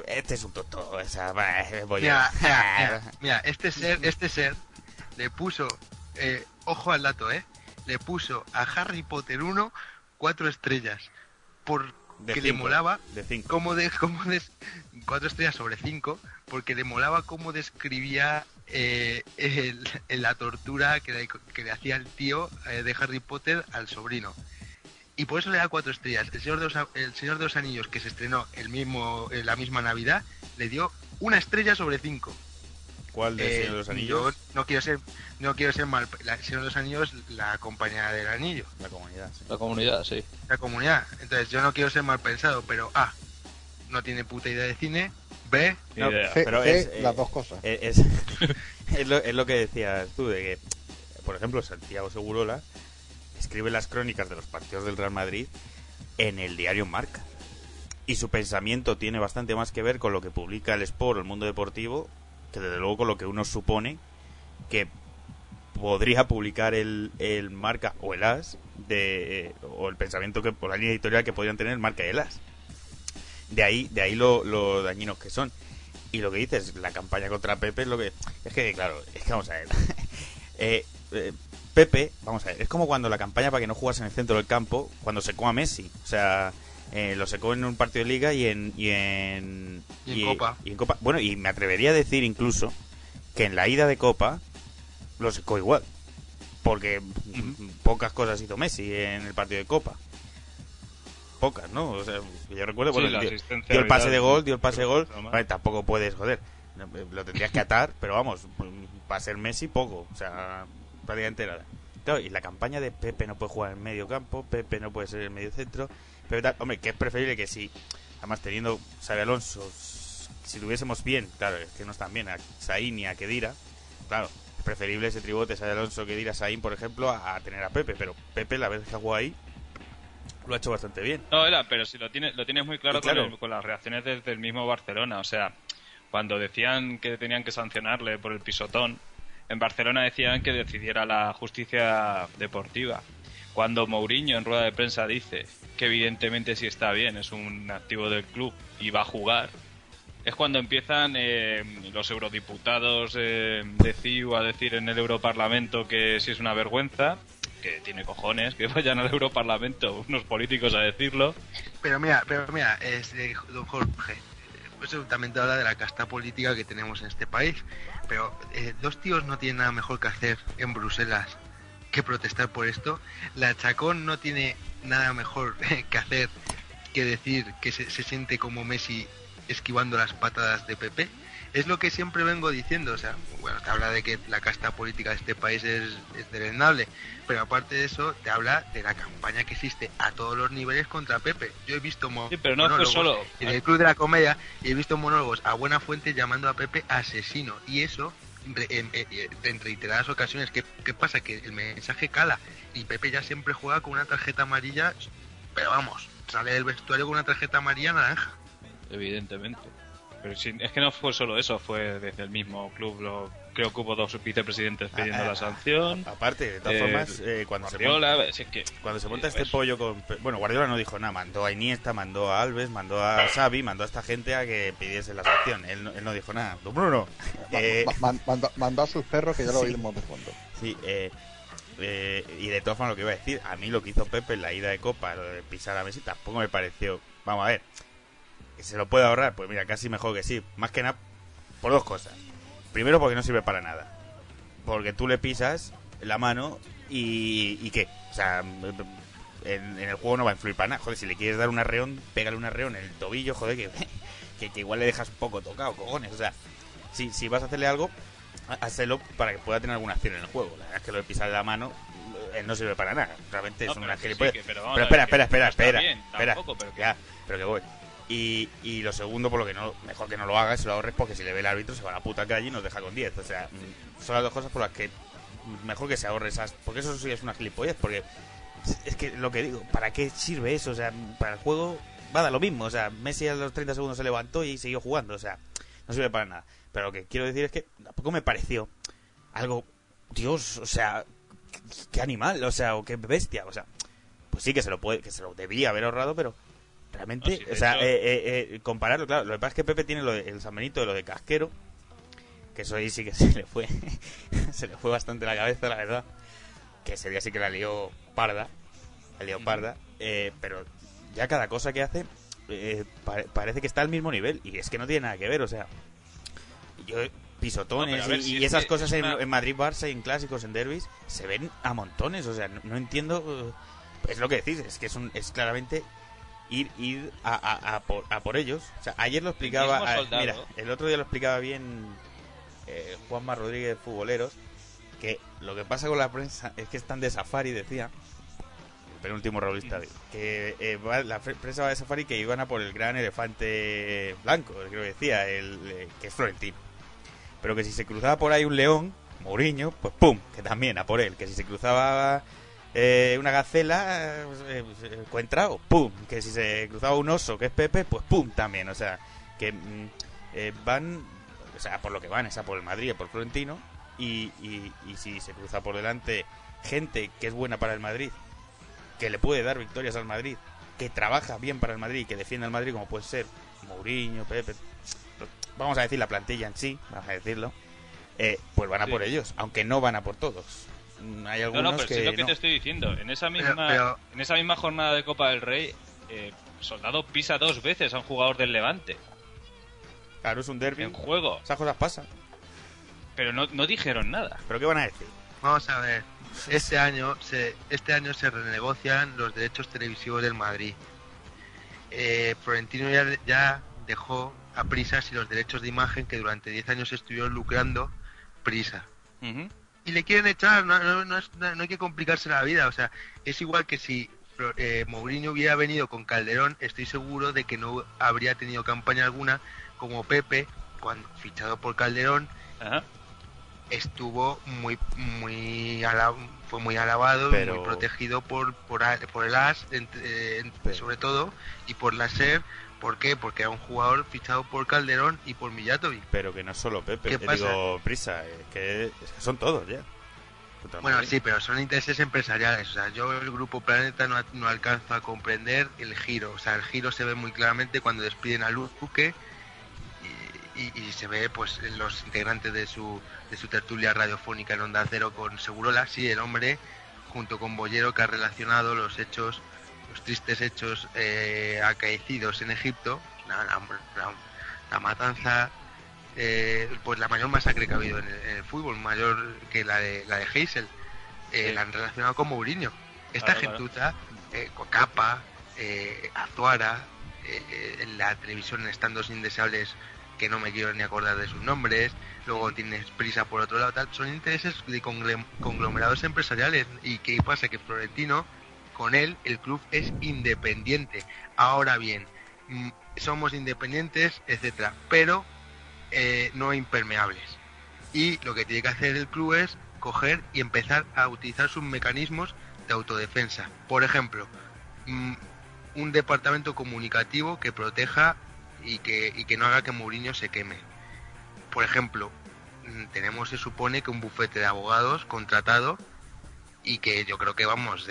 este es un tonto, o sea, bollero. Mira, mira, mira, mira, este ser, este ser le puso, eh, ojo al dato, eh, le puso a Harry Potter 1 cuatro estrellas por De que le molaba de cinco. cómo de, cómo des- cuatro estrellas sobre cinco porque le molaba cómo describía eh, el- el- la tortura que le, que le hacía el tío eh, de Harry Potter al sobrino y por eso le da cuatro estrellas. El Señor de los, el Señor de los Anillos, que se estrenó el mismo, en la misma Navidad, le dio una estrella sobre cinco. ¿Cuál de Eh, Señor de los Anillos? Yo no quiero ser, no quiero ser mal. La, el Señor de los Anillos, la compañía del anillo. La comunidad. La comunidad, sí. La comunidad. Entonces yo no quiero ser mal pensado, pero A, no tiene puta idea de cine. B, No, C- pero C, es, eh, las dos cosas. Es, es, lo, es lo que decías tú, de que, por ejemplo, Santiago Segurola escribe las crónicas de los partidos del Real Madrid en el diario Marca. Y su pensamiento tiene bastante más que ver con lo que publica el Sport el mundo deportivo, que desde luego con lo que uno supone que podría publicar el, el Marca o el As, de, o el pensamiento que, por la línea editorial que podrían tener Marca y el As. De ahí, de ahí lo, lo dañinos que son. Y lo que dices, la campaña contra Pepe es lo que. Es que, claro, es que vamos a ver. Eh, eh, Pepe, vamos a ver, es como cuando la campaña para que no jugas en el centro del campo, cuando secó a Messi. O sea, eh, lo secó en un partido de liga y en. Y en, Y en Copa. y en Copa. Bueno, y me atrevería a decir incluso que en la ida de Copa lo secó igual. Porque pocas cosas hizo Messi en el partido de Copa. Pocas, ¿no? O sea, yo recuerdo, Sí, bueno, dio, el pase de gol, dio el pase de gol. Vale, tampoco puedes, joder. Lo tendrías que atar, pero vamos, para ser Messi, poco. O sea, prácticamente nada. Claro, y la campaña de Pepe no puede jugar en medio campo, Pepe no puede ser el medio centro. Pepe tal, hombre, que es preferible que si, además teniendo Xabi Alonso, si tuviésemos bien, claro, es que no están bien, a Saín y a Kedira, claro, es preferible ese tribote Xabi Alonso, Kedira, Saín, por ejemplo, a, a tener a Pepe, pero Pepe, la vez que ha jugado ahí, lo ha hecho bastante bien. No, era, pero si lo tienes, lo tienes muy claro, claro. Con, el- con las reacciones desde el mismo Barcelona. O sea, cuando decían que tenían que sancionarle por el pisotón, en Barcelona decían que decidiera la justicia deportiva. Cuando Mourinho en rueda de prensa dice que evidentemente sí está bien, es un activo del club y va a jugar, es cuando empiezan eh, los eurodiputados eh, de CIU a decir en el Europarlamento que sí es una vergüenza, que tiene cojones, que vayan al Europarlamento unos políticos a decirlo. Pero mira, pero mira, eh, don Jorge, pues también te habla de la casta política que tenemos en este país. Pero eh, dos tíos no tienen nada mejor que hacer en Bruselas que protestar por esto. La Chacón no tiene nada mejor que hacer que decir que se, se siente como Messi esquivando las patadas de Pepe. Es lo que siempre vengo diciendo, o sea, bueno, te habla de que la casta política de este país es, es deleznable, pero aparte de eso, te habla de la campaña que existe a todos los niveles contra Pepe. Yo he visto Sí, pero no fue solo- en el Club de la Comedia y he visto monólogos a buena fuente llamando a Pepe asesino, y eso re- en, en- en reiteradas ocasiones. ¿Qué, ¿Qué pasa? Que el mensaje cala y Pepe ya siempre juega con una tarjeta amarilla, pero vamos, sale del vestuario con una tarjeta amarilla naranja. Evidentemente. Pero sí, es que no fue solo eso, fue desde el mismo club. Lo, creo que hubo dos vicepresidentes pidiendo Ah, la sanción. Aparte, de todas Eh, formas, eh, cuando, Guardiola, se monta, si es que- cuando se monta eh, este pollo con... Bueno, Guardiola no dijo nada, mandó a Iniesta, mandó a Alves, mandó a Xavi, mandó a esta gente a que pidiese la sanción. Él, no- él no dijo nada. Don Bruno. eh, Ma- ma- mandó, mandó a sus perros que ya lo Sí. oímos de fondo. Sí, eh, eh, y de todas formas lo que iba a decir, a mí lo que hizo Pepe en la ida de Copa, lo de pisar a Messi, tampoco me pareció... Vamos a ver, que se lo puede ahorrar, pues mira, casi mejor que sí. Más que nada, por dos cosas. Primero porque no sirve para nada. Porque tú le pisas la mano y, y ¿qué? O sea, en, en el juego no va a influir para nada. Joder, si le quieres dar un arreón, pégale un arreón en el tobillo, joder, que, que, que igual le dejas un poco tocado, cojones. O sea, si, si vas a hacerle algo, hazlo para que pueda tener alguna acción en el juego. La verdad es que lo de pisar la mano eh, no sirve para nada. Realmente No, es una que sí, pero espera, espera, espera, espera. bien, espera, tampoco, pero que- ya, pero que voy. Y, y lo segundo, por lo que no, mejor que no lo haga, se lo ahorres, porque si le ve el árbitro se va a la puta calle y nos deja con 10. O sea, son las dos cosas por las que mejor que se ahorre esas. Porque eso sí es una gilipollez, porque es que lo que digo, ¿para qué sirve eso? O sea, para el juego va a dar lo mismo. O sea, Messi a los 30 segundos se levantó y siguió jugando. O sea, no sirve para nada. Pero lo que quiero decir es que tampoco me pareció algo. Dios, o sea, qué animal, o sea, o qué bestia. O sea, pues sí que se lo puede, que se lo debía haber ahorrado, pero realmente, No, o sea, hecho- eh, eh, eh, compararlo, claro. Lo que pasa es que Pepe tiene lo de- el San Benito de lo de casquero, que eso ahí sí que se le fue, se le fue bastante la cabeza, la verdad. Que ese día sí que la lió parda, la lió parda, eh, pero ya cada cosa que hace eh, pare- parece que está al mismo nivel y es que no tiene nada que ver, o sea, yo pisotones No, y, si y es esas cosas es en, una- en Madrid Barça y en clásicos en derbis se ven a montones, o sea, no, no entiendo es lo que decís, es que es un, es claramente ir ir a, a- a por, a por ellos. O sea, ayer lo explicaba, a- soldado. mira, el otro día lo explicaba bien eh, Juanma Rodríguez Futboleros, que lo que pasa con la prensa es que están de safari, decía, el penúltimo raulista, que eh, va- la prensa va de safari que iban a por el gran elefante blanco, creo que decía, el, eh, que es Florentino. Pero que si se cruzaba por ahí un león, Mourinho, pues pum, que también a por él. Que si se cruzaba eh, una gacela, eh, pues, eh, pues, eh, Cuentrao, pum. Que si se cruzaba un oso, que es Pepe, pues pum también. O sea, que mm, eh, van, o sea, por lo que van es a por el Madrid, por Florentino. Y, y, y si se cruza por delante gente que es buena para el Madrid, que le puede dar victorias al Madrid, que trabaja bien para el Madrid y que defiende al Madrid como puede ser Mourinho, Pepe, vamos a decir la plantilla en sí, vamos a decirlo, eh, pues van a Sí. por ellos, aunque no van a por todos. Mm, Hay No, algunos no, pero que sí lo que no. te estoy diciendo. En esa misma, pero- En esa misma jornada de Copa del Rey, eh, Soldado pisa dos veces a un jugador del Levante. Claro, es un derbi. En juego. Esas cosas pasan. Pero no, no dijeron nada. ¿Pero qué van a decir? Vamos a ver. Este año se, este año se renegocian los derechos televisivos del Madrid. Eh, Florentino ya, ya dejó a Prisas y los derechos de imagen que durante 10 años estuvieron lucrando Prisa. Y le quieren echar, no, no, no es- no hay que complicarse la vida. O sea, es igual que si eh, Mourinho hubiera venido con Calderón, estoy seguro de que no habría tenido campaña alguna como Pepe, cuando fichado por Calderón, estuvo muy muy fue muy alabado Pero- y muy protegido por por, por el AS ent- eh, ent- sobre todo y por la SER ¿por qué? porque era un jugador fichado por Calderón y por Mijatovic Pero que no es solo Pepe, ¿Qué pasa? digo, Prisa, que, es que son todos ya. Bueno sí pero son intereses empresariales o sea yo el grupo Planeta no, no alcanzo a comprender el giro o sea el giro se ve muy claramente cuando despiden a Luque y, y- y se ve pues en los integrantes de su de su tertulia radiofónica en Onda Cero con Segurola sí el hombre junto con Bollero que ha relacionado los hechos los tristes hechos eh, acaecidos en Egipto la, la- la- la matanza eh, pues la mayor masacre que ha habido en el, en el fútbol mayor que la de la de Heysel eh, la han relacionado con Mourinho esta Claro, claro. gentuza eh, Cocapa eh, Azuara eh, en la televisión están dos indeseables que no me quiero ni acordar de sus nombres, luego tienes prisa por otro lado, tal, son intereses de conglomerados empresariales. ¿Y qué pasa? Que Florentino, con él, el club es independiente. Ahora bien, mm, somos independientes, etcétera, pero eh, no impermeables. Y lo que tiene que hacer el club es coger y empezar a utilizar sus mecanismos de autodefensa. Por ejemplo, mm, un departamento comunicativo que proteja y que, y que no haga que Mourinho se queme. Por ejemplo, mm, tenemos, se supone que un bufete de abogados contratado y que yo creo que vamos,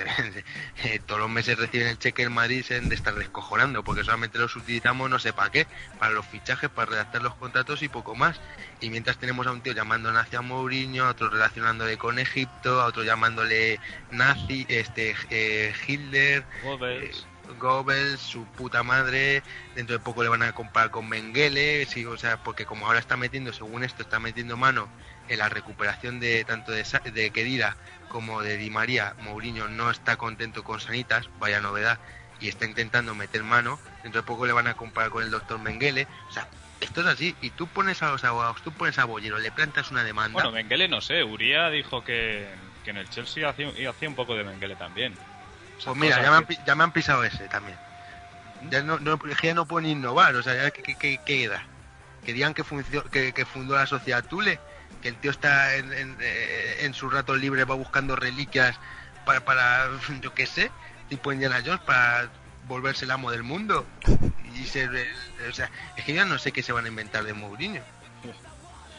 eh, todos los meses reciben el cheque en Madrid se de estar descojonando porque solamente los utilizamos no sé para qué, para los fichajes, para redactar los contratos y poco más. Y mientras tenemos a un tío llamando nazi a Mourinho, a otro relacionándole con Egipto, a otro llamándole nazi, este eh, Hitler, eh, Goebbels, su puta madre, dentro de poco le van a comparar con Mengele, sí, o sea, porque como ahora está metiendo, según esto, está metiendo mano en la recuperación de tanto de, de Kedira como de Di María, Mourinho no está contento con Sanitas, vaya novedad, y está intentando meter mano, dentro de poco le van a comparar con el doctor Mengele, o sea, esto es así, y tú pones a los abogados, tú pones a Bollero, le plantas una demanda, Bueno, Mengele no sé. Uría dijo que, que en el Chelsea hacía, hacía un poco de Mengele también. Pues mira, ya me, han, pi- ya me han pisado ese también. Ya no, no, es que ya no pueden innovar, o sea, ya ¿qué, qué, queda? Que digan que, que, que fundó la sociedad Tule, que el tío está en, en, eh, en su rato libre, va buscando reliquias para, para yo qué sé, tipo Indiana Jones, para volverse el amo del mundo. Y ser, el- o sea, es que ya no sé qué se van a inventar de Mourinho.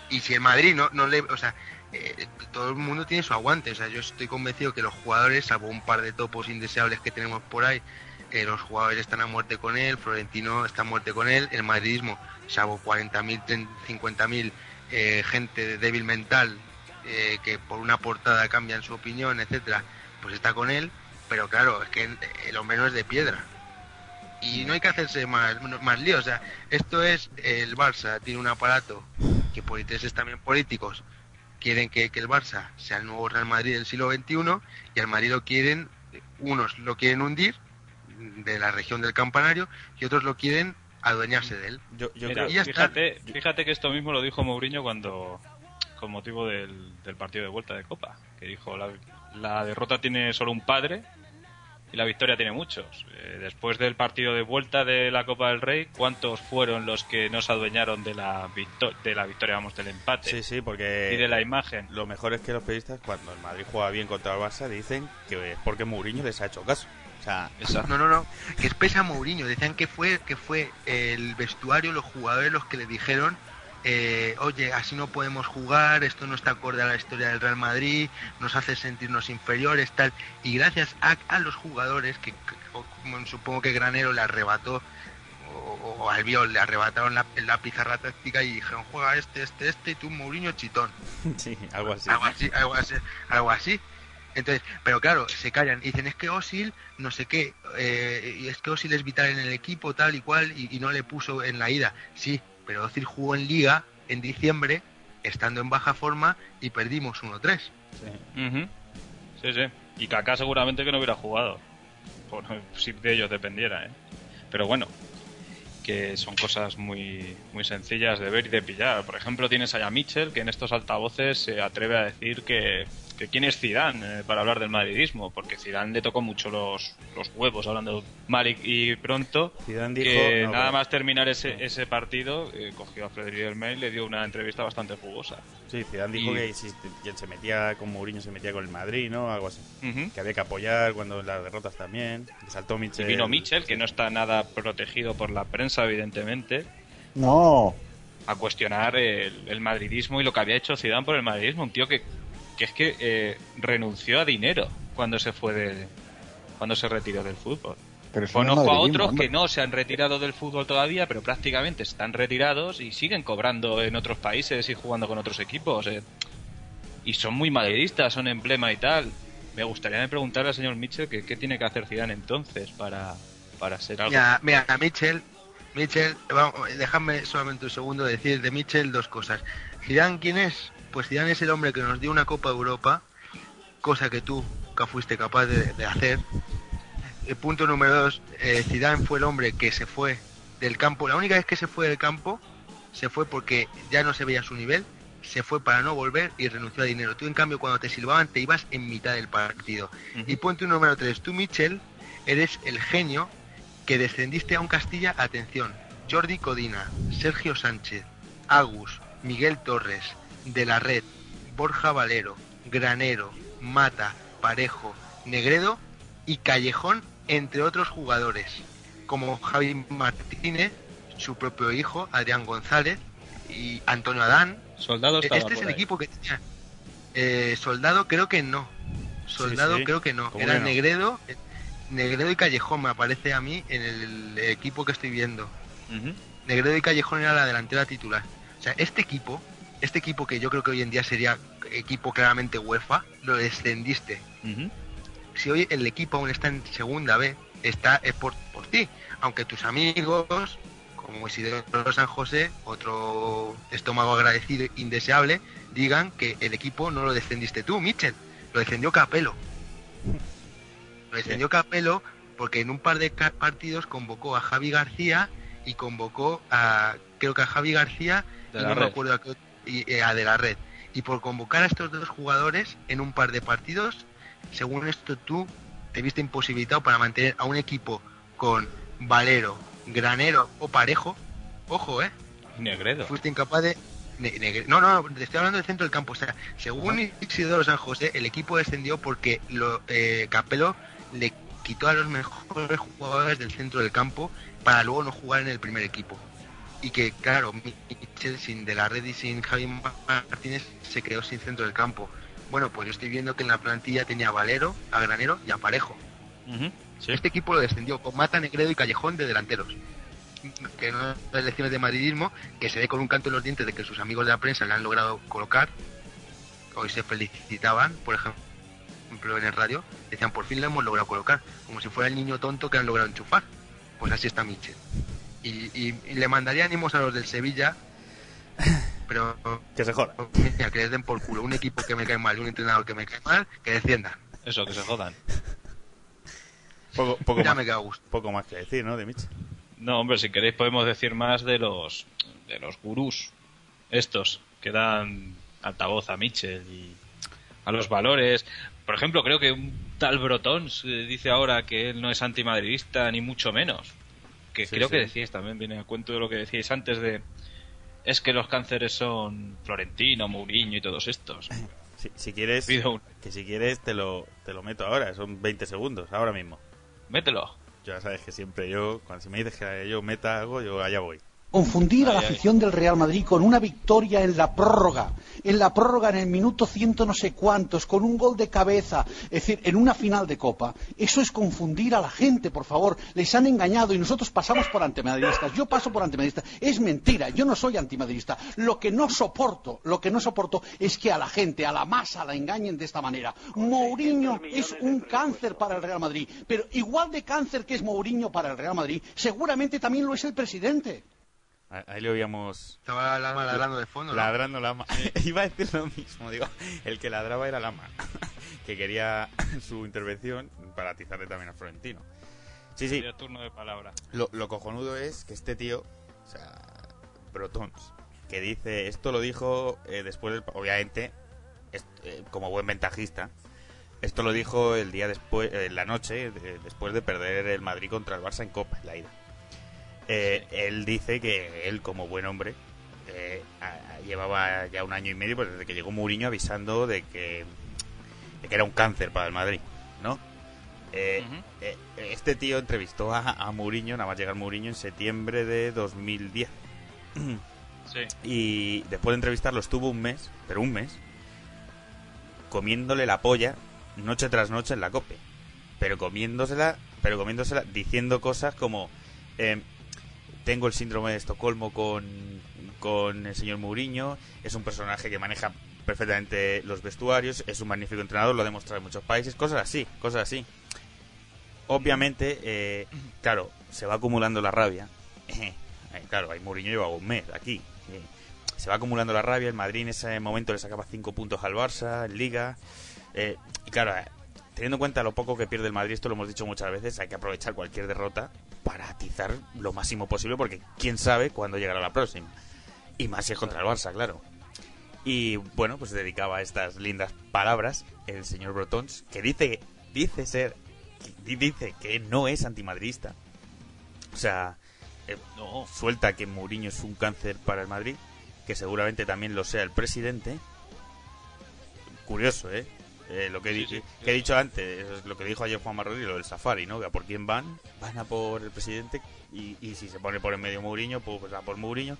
Y si el Madrid no, no le, o sea, eh, todo el mundo tiene su aguante, o sea, yo estoy convencido que los jugadores, salvo un par de topos indeseables que tenemos por ahí, eh, los jugadores están a muerte con él, Florentino está a muerte con él, el madridismo, salvo 40.000, 30.000, 50.000 eh, gente débil mental eh, que por una portada cambian su opinión, etcétera, pues está con él, pero claro, es que el hombre no es de piedra. Y no hay que hacerse más, más lío, o sea, esto es el Barça, tiene un aparato que por intereses también políticos quieren que, que el Barça sea el nuevo Real Madrid del siglo XXI y al Madrid lo quieren, unos lo quieren hundir de la región del campanario y otros lo quieren adueñarse de él. Mira, y ya está. fíjate, fíjate que esto mismo lo dijo Mourinho cuando con motivo del, del partido de vuelta de Copa, que dijo la, la derrota tiene solo un padre y la victoria tiene muchos. Eh, después del partido de vuelta de la Copa del Rey, ¿cuántos fueron los que no se adueñaron de la, victo- de la victoria, vamos, del empate? Sí, sí, porque... Y de la imagen. Lo mejor es que los periodistas, cuando el Madrid juega bien contra el Barça, dicen que es porque Mourinho les ha hecho caso. O sea, No, no, no, que es pesa Mourinho. Decían que fue que fue el vestuario, los jugadores los que le dijeron, eh, oye, así no podemos jugar, esto no está acorde a la historia del Real Madrid, nos hace sentirnos inferiores, tal. Y gracias a, a los jugadores, que, supongo que Granero le arrebató, o, o Albiol le arrebataron la, la pizarra táctica y dijeron, juega este, este, este, y tú Mourinho chitón. sí, algo así. Algo así, algo así, algo así. Entonces, pero claro, se callan y dicen es que Osil, no sé qué, eh, es que Osil es vital en el equipo, tal y cual, y, y no le puso en la ida. Sí, pero Osil jugó en Liga en diciembre, estando en baja forma, y perdimos 1-3. Ujú. Sí, sí. Y Kaká seguramente que no hubiera jugado. Por, si de ellos dependiera, ¿eh? Pero bueno, que son cosas muy, muy sencillas de ver y de pillar. Por ejemplo, tienes allá a Mitchell, que en estos altavoces se atreve a decir que, que quién es Zidane eh, para hablar del madridismo, porque Zidane le tocó mucho los, los huevos hablando mal y, y pronto. Zidane dijo- que no, nada bueno. más terminar ese, ese partido, eh, cogió a Frederic Delmey y le dio una entrevista bastante jugosa. Sí, Zidane dijo Y- que si quien se metía con Mourinho se metía con el Madrid, ¿no? Algo así. Que había que apoyar cuando en las derrotas también. Que saltó Y Mitchell. vino Mitchell, que no está nada protegido por la prensa, evidentemente, No. a cuestionar el, el madridismo y lo que había hecho Zidane por el madridismo. Un tío que, que es que eh, renunció a dinero cuando se fue de, cuando se retiró del fútbol. Pero Conozco a otros hombre. que no se han retirado del fútbol todavía, pero prácticamente están retirados y siguen cobrando en otros países y jugando con otros equipos. eh. Y son muy madridistas, son emblema y tal. Me gustaría preguntarle al señor Mitchell que qué tiene que hacer Zidane entonces para, para ser algo. Mira, mira, a Mitchell, Mitchell, vamos, déjame solamente un segundo decir de Mitchell dos cosas. Zidane, ¿quién es? Pues Zidane es el hombre que nos dio una Copa de Europa, cosa que tú nunca fuiste capaz de, de hacer. El punto número dos, eh, Zidane fue el hombre que se fue del campo. La única vez que se fue del campo, se fue porque ya no se veía su nivel, se fue para no volver y renunció a dinero. Tú, en cambio, cuando te silbaban, te ibas en mitad del partido. Y punto número tres, tú, Mitchell, eres el genio que descendiste a un Castilla, atención, Jordi Codina, Sergio Sánchez, Agus, Miguel Torres, De la Red, Borja Valero, Granero, Mata, Parejo, Negredo y Callejón, entre otros jugadores, como Javi Martínez, su propio hijo, Adrián González y Antonio Adán. Soldado Este es el ahí. equipo que tenía. Eh, Soldado creo que no. Soldado sí. creo que no. ¿Cómo Era no? Negredo, Negredo y Callejón me aparece a mí en el equipo que estoy viendo. Negredo y Callejón era la delantera titular. O sea, este equipo, este equipo que yo creo que hoy en día sería equipo claramente UEFA, lo descendiste. Si hoy el equipo aún está en segunda B, está es por, por ti. Aunque tus amigos, como Isidro San José, otro estómago agradecido indeseable, digan que el equipo no lo descendiste tú, Mitchell, lo descendió Capelo. Lo descendió Capelo porque en un par de partidos convocó a Javi García y convocó a, creo que a Javi García y no me acuerdo a, qué- y, eh, a de la red. Y por convocar a estos dos jugadores en un par de partidos, según esto tú te viste imposibilitado para mantener a un equipo con Valero, Granero o Parejo, ojo, ¿eh? Negredo. Fuiste incapaz de... Ne- Negre- No, no, te estoy hablando del centro del campo. O sea, según Isidoro San José, el equipo descendió porque lo, eh, Capello le quitó a los mejores jugadores del centro del campo para luego no jugar en el primer equipo. Y que, claro, Michel sin De la Red y sin Javi Martínez se quedó sin centro del campo. Bueno, pues yo estoy viendo que en la plantilla tenía a Valero, a Granero y a Parejo. Este equipo lo descendió con Mata, Negredo y Callejón de delanteros. Que no las lecciones de madridismo, que se ve con un canto en los dientes de que sus amigos de la prensa le han logrado colocar. Hoy se felicitaban, por ejemplo, en el radio, decían por fin le hemos logrado colocar, como si fuera el niño tonto que han logrado enchufar. Pues así está Michel. Y, y- y le mandaría ánimos a los del Sevilla, pero que se jodan. Mira, que les den por culo un equipo que me cae mal y un entrenador que me cae mal, que desciendan. Eso, que se jodan. Poco, poco, Ya más, me queda a gusto. poco más que decir, ¿no? De Mitchell. No, hombre, si queréis podemos decir más de los de los gurús estos que dan altavoz a Mitchell y a los valores. Por ejemplo, creo que un tal Brotons eh, dice ahora que él no es antimadridista ni mucho menos. Que Sí, creo sí. que decíais también, viene a cuento de lo que decíais antes de es que los cánceres son Florentino, Mourinho y todos estos. Si, si quieres, Pido un- que si quieres te lo, te lo meto ahora, son 20 segundos, ahora mismo. Mételo. Ya sabes que siempre yo, cuando si me dices que yo meta algo, yo allá voy. Confundir a la afición del Real Madrid con una victoria en la prórroga, en la prórroga en el minuto ciento no sé cuántos, con un gol de cabeza, es decir, en una final de Copa, eso es confundir a la gente, por favor. Les han engañado y nosotros pasamos por antimadridistas. Yo paso por antimadridista. Es mentira, yo no soy antimadridista. Lo que no soporto, lo que no soporto es que a la gente, a la masa, la engañen de esta manera. Mourinho es un cáncer para el Real Madrid, pero igual de cáncer que es Mourinho para el Real Madrid, seguramente también lo es el presidente. Ah, Ahí le oíamos... Estaba la lama ladrando de fondo. ¿no? Ladrando lama. Iba a decir lo mismo, digo, el que ladraba era Lama, que quería su intervención para atizarle también a Florentino. Sí, sí, turno de palabra. lo, lo cojonudo es que este tío, o sea, Brotons, que dice, esto lo dijo eh, después del... Obviamente, est- eh, como buen ventajista, esto lo dijo el día después, en la noche, de- después de perder el Madrid contra el Barça en Copa, en la ida. Eh, Él dice que él, como buen hombre, eh, a- a- llevaba ya un año y medio, pues desde que llegó Mourinho avisando de que, de que era un cáncer para el Madrid, ¿no? Eh, este tío entrevistó a, a Mourinho, nada más llegar Mourinho en septiembre de 2010. Sí. Y después de entrevistarlo estuvo un mes, pero un mes, comiéndole la polla noche tras noche en la cope. Pero comiéndosela, pero comiéndosela diciendo cosas como eh, tengo el síndrome de Estocolmo con, con el señor Mourinho, es un personaje que maneja perfectamente los vestuarios, es un magnífico entrenador, lo ha demostrado en muchos países, cosas así, cosas así. Obviamente, eh, claro, se va acumulando la rabia. Eh, claro, ahí Mourinho lleva un mes aquí. eh, se va acumulando la rabia. El Madrid en ese momento le sacaba 5 puntos al Barça en Liga. eh, y claro, teniendo en cuenta lo poco que pierde el Madrid, esto lo hemos dicho muchas veces, hay que aprovechar cualquier derrota para atizar lo máximo posible, porque quién sabe cuándo llegará la próxima. Y más si es contra el Barça, claro. Y bueno, pues dedicaba estas lindas palabras el señor Brotons, que dice, dice ser, dice que no es antimadridista. O sea, eh, suelta que Mourinho es un cáncer para el Madrid, que seguramente también lo sea el presidente. Curioso, ¿eh? Eh, lo que, he di- Sí, sí. que he dicho antes, es lo que dijo ayer Juan Rodríguez, lo del Safari, ¿no? Que a por quién van, van a por el presidente y, y si se pone por en medio Mourinho, pues, pues a por Mourinho.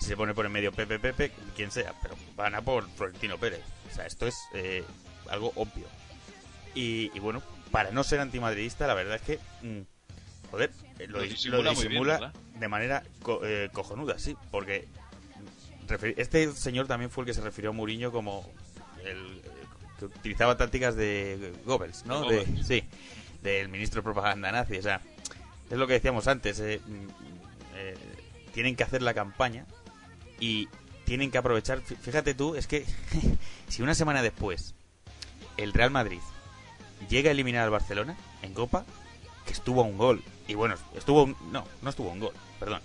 Si se pone por en medio Pepe Pepe, quien sea, pero van a por Florentino Pérez. O sea, esto es eh, algo obvio. Y, y bueno, para no ser antimadridista, la verdad es que, mm, joder, eh, lo, Lo dis- disimula lo bien, disimula de manera co- eh, cojonuda, sí, porque este señor también fue el que se refirió a Mourinho como el que utilizaba tácticas de Goebbels, ¿no? De sí, del ministro de propaganda nazi, o sea, es lo que decíamos antes, eh, mm, eh, tienen que hacer la campaña y tienen que aprovechar, fí- fíjate tú, es que si una semana después el Real Madrid llega a eliminar al Barcelona en Copa, que estuvo a un gol, y bueno, estuvo, un- no, no estuvo a un gol, perdón,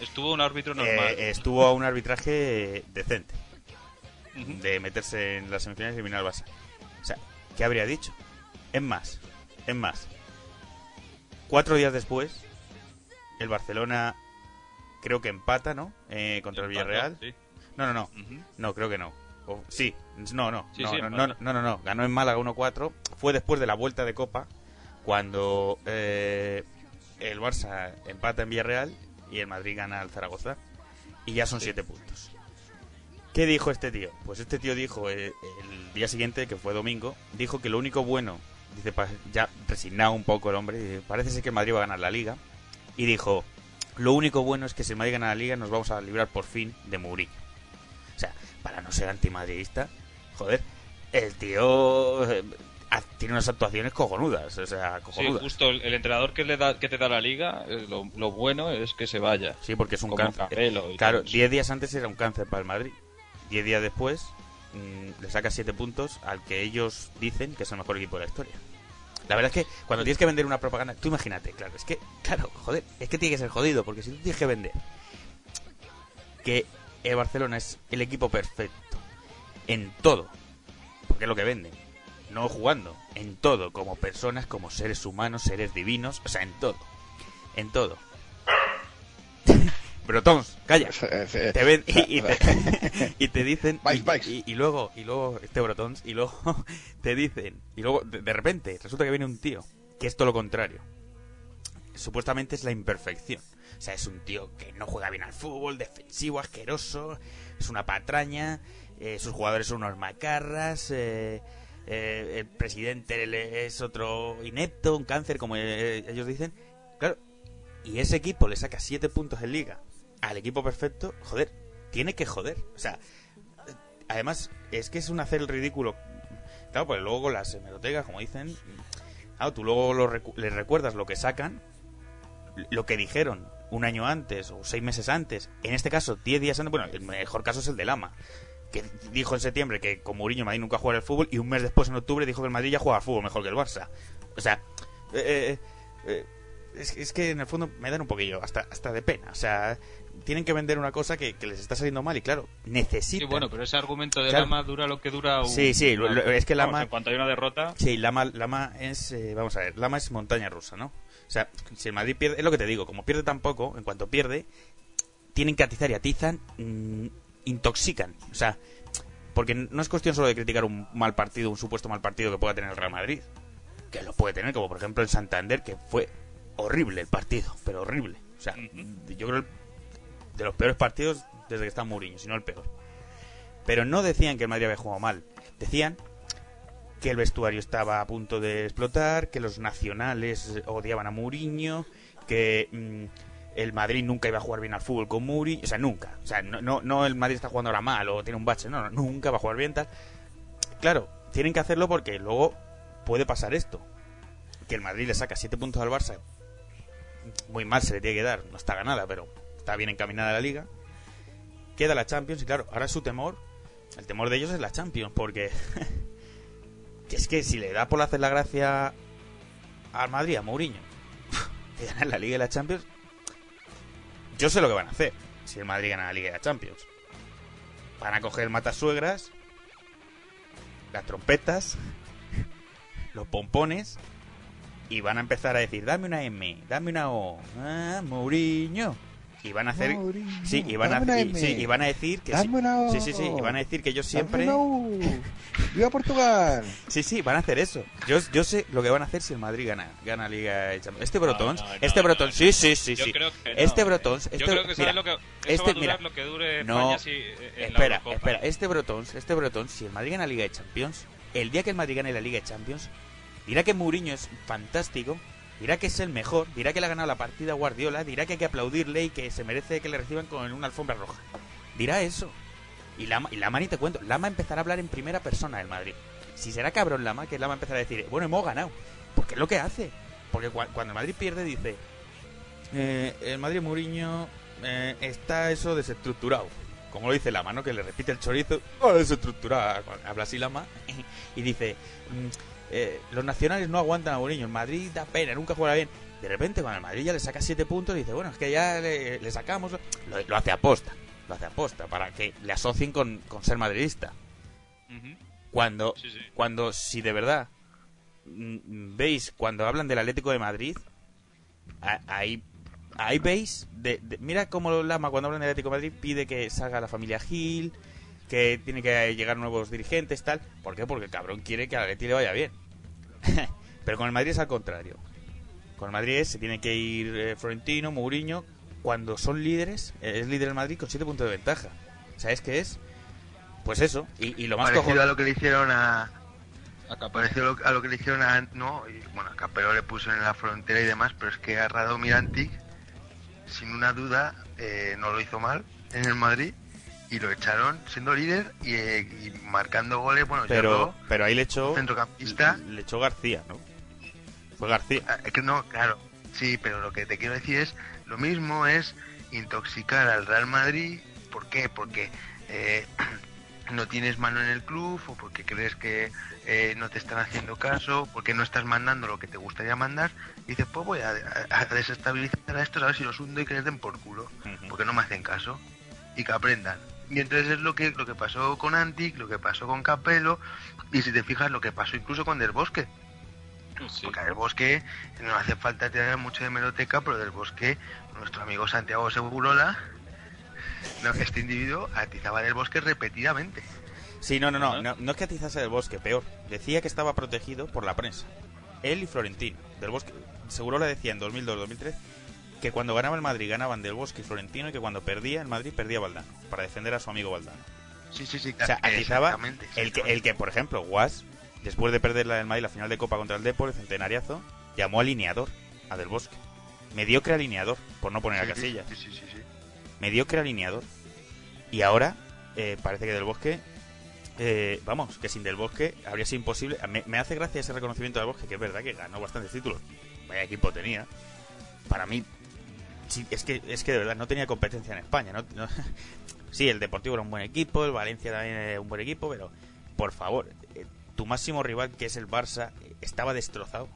Estuvo un árbitro normal. eh, estuvo a un arbitraje decente de meterse en las semifinales y eliminar al Barça. O sea, ¿qué habría dicho? Es más, es más. Cuatro días después, el Barcelona creo que empata, ¿no? Eh, contra el Villarreal. sí. No, no, no. No, creo que no. O- sí, no, no. Sí, no, sí, no, no, no, no, no. Ganó en Málaga 1-4. Fue después de la vuelta de Copa cuando eh, el Barça empata en Villarreal y el Madrid gana al Zaragoza. Y ya son siete puntos. ¿Qué dijo este tío? Pues este tío dijo eh, el día siguiente, que fue domingo, dijo que lo único bueno, dice, ya resignado un poco el hombre, dice, parece ser que el Madrid va a ganar la liga. Y dijo, lo único bueno es que si el Madrid gana la liga nos vamos a librar por fin de Mourinho. O sea, para no ser antimadridista, joder, el tío eh, tiene unas actuaciones cojonudas, o sea, Sí, cojonudas. justo el, el entrenador que le da que te da la liga, eh, lo, lo bueno es que se vaya. Sí, porque es un Como cáncer. Claro, todo eso. 10 días antes era un cáncer para el Madrid. 10 días después mm, le saca 7 puntos al que ellos dicen que es el mejor equipo de la historia. La verdad es que cuando tienes que vender una propaganda, tú imagínate, claro, es que, claro, joder, es que tiene que ser jodido, porque si tú tienes que vender que el Barcelona es el equipo perfecto en todo, porque es lo que venden, no jugando, en todo, como personas, como seres humanos, seres divinos, o sea, en todo, en todo. Brotons, calla. Te ven y, y te, y te dicen y, y- y luego y luego este Brotons y luego te dicen y luego de, de repente resulta que viene un tío que es todo lo contrario. Supuestamente es la imperfección. O sea, es un tío que no juega bien al fútbol, defensivo, asqueroso, es una patraña, eh, sus jugadores son unos macarras, eh, eh, el presidente es otro inepto, un cáncer, como eh, ellos dicen. Claro, y ese equipo le saca 7 puntos en liga al equipo perfecto, joder, tiene que joder. O sea, además, es que es un hacer el ridículo. Claro, pues luego con las hemerotecas, como dicen, claro, tú luego lo recu- les recuerdas lo que sacan, lo que dijeron un año antes o seis meses antes, en este caso 10 días antes, bueno, el mejor caso es el de Lama, que dijo en septiembre que con Mourinho Madrid nunca juega al fútbol y un mes después en octubre dijo que el Madrid ya juega al fútbol mejor que el Barça. O sea, eh, eh, eh, es, es que en el fondo me dan un poquillo, hasta, hasta de pena. O sea, tienen que vender una cosa que, que les está saliendo mal y claro, Sí, necesitan... bueno, pero ese argumento de Claro. Lama dura lo que dura un... Sí, sí, lo- lo- es que Vamos, Lama- en cuanto hay una derrota... Sí, Lama, Lama es, eh, vamos a ver, Lama es montaña rusa, ¿no? O sea, si el Madrid pierde, es lo que te digo, como pierde tan poco, en cuanto pierde, tienen que atizar y atizan, mm, intoxican. O sea, porque no es cuestión solo de criticar un mal partido, un supuesto mal partido que pueda tener el Real Madrid, que lo puede tener, como por ejemplo en Santander, que fue horrible el partido, pero horrible. O sea, yo creo el- de los peores partidos desde que está Mourinho, si no el peor. Pero no decían que el Madrid había jugado mal, decían que el vestuario estaba a punto de explotar, que los nacionales odiaban a Mourinho, que mm, el Madrid nunca iba a jugar bien al fútbol con Mourinho, o sea, nunca. O sea, no, no, no el Madrid está jugando ahora mal o tiene un bache, no, no, nunca va a jugar bien tal. Claro, tienen que hacerlo porque luego puede pasar esto, que el Madrid le saca 7 puntos al Barça, muy mal se le tiene que dar, no está ganada, pero está bien encaminada la liga. Queda la Champions y claro, ahora su temor, el temor de ellos es la Champions, porque que es que si le da por hacer la gracia al Madrid, a Mourinho, de ganar la Liga y la Champions, yo sé lo que van a hacer si el Madrid gana la Liga y la Champions. Van a coger matasuegras, las trompetas, los pompones y van a empezar a decir, dame una M, dame una O, ah, Mourinho. Y van a hacer sí, y van a y- sí, y van a decir que sí, sí, sí, sí, y van a decir que ellos siempre. ¡Viva Portugal! Sí, sí, van a hacer eso. Yo, yo sé lo que van a hacer si el Madrid gana, gana Liga. Este Brotons, no, no, este no, Brotons, sí, sí, sí, Yo sí. creo que no, este. Brotons, Yo este, creo que mira, lo que... Este, va a durar mira, lo que dure España si, eh, en la espera, espera, este Brotons, este Brotons, si el Madrid gana Liga de Champions, el día que el Madrid gane la Liga de Champions, dirá que Mourinho es fantástico, dirá que es el mejor, dirá que le ha ganado la partida Guardiola, dirá que hay que aplaudirle y que se merece que le reciban con una alfombra roja. Dirá eso. Y Lama, y Lama ni te cuento, Lama empezará a hablar en primera persona del Madrid. Si será cabrón Lama, que Lama empezará a decir, bueno, hemos ganado. Porque es lo que hace. Porque cua- cuando el Madrid pierde dice, eh, el Madrid Mourinho eh, está eso desestructurado. Como lo dice Lama, ¿no? Que le repite el chorizo, "Oh, desestructurado. Habla así Lama. Y dice, mm, eh, los nacionales no aguantan a Mourinho. El Madrid da pena, nunca juega bien. De repente, cuando el Madrid ya le saca 7 puntos, dice, bueno, es que ya le, le sacamos. Lo, lo hace aposta. Lo hace aposta para que le asocien con, con ser madridista. Cuando, Sí, sí. cuando si de verdad mm, veis cuando hablan del Atlético de Madrid, ahí ahí veis, de, de- mira cómo Lama cuando hablan de Atlético de Madrid pide que salga la familia Gil, que tiene que llegar nuevos dirigentes, tal. ¿Por qué? Porque el cabrón quiere que a Atleti le vaya bien. Pero con el Madrid es al contrario. Con el Madrid se tiene que ir eh, Florentino, Mourinho, cuando son líderes, es líder el Madrid con 7 puntos de ventaja. ¿Sabes qué es? Pues eso, y, y lo más Parecido cojonudo- a lo que le hicieron a. Parecido a lo, a lo que le hicieron a. No, y, bueno, a Capello le puso en la frontera y demás, pero es que a Radomir Antic, sin una duda, eh, no lo hizo mal en el Madrid y lo echaron siendo líder y, eh, y marcando goles. Bueno, pero, pero ahí le echó, centrocampista. le echó García, ¿no? Fue García. Ah, Es que no, claro, sí, pero lo que te quiero decir es, lo mismo es intoxicar al Real Madrid, ¿por qué? Porque eh, no tienes mano en el club o porque crees que eh, no te están haciendo caso, porque no estás mandando lo que te gustaría mandar, y dices, pues voy a, a- a desestabilizar a estos a ver si los hundo y que les den por culo, porque no me hacen caso, y que aprendan. Y entonces es lo que, lo que pasó con Antic, lo que pasó con Capello, y si te fijas lo que pasó incluso con Del Bosque. Porque del bosque no hace falta tener mucho de meroteca, pero del bosque, nuestro amigo Santiago Segurola, no, este individuo atizaba del bosque repetidamente. Sí, no, no, no, no, no es que atizase del bosque, peor. Decía que estaba protegido por la prensa. Él y Florentino. Del bosque. Seguro le decía en 2002-2003 que cuando ganaba el Madrid ganaban del bosque y Florentino y que cuando perdía el Madrid perdía Valdano. Para defender a su amigo Valdano. Sí, sí, sí, O sea, atizaba el que, el que, por ejemplo, Guas, después de perder la del Madrid la final de Copa contra el Depor, el centenariazo, llamó alineador a Del Bosque. Mediocre alineador, por no poner a Sí, sí, Casillas. sí, sí, sí, sí. Mediocre alineador. Y ahora eh, parece que Del Bosque, eh, vamos, que sin Del Bosque habría sido imposible. Me, me hace gracia ese reconocimiento del Bosque, que es verdad que ganó bastantes títulos. Vaya equipo tenía. Para mí, es que es que de verdad no tenía competencia en España. No, no- sí, el Deportivo era un buen equipo, el Valencia también era un buen equipo, pero por favor, eh, tu máximo rival, que es el Barça, estaba destrozado.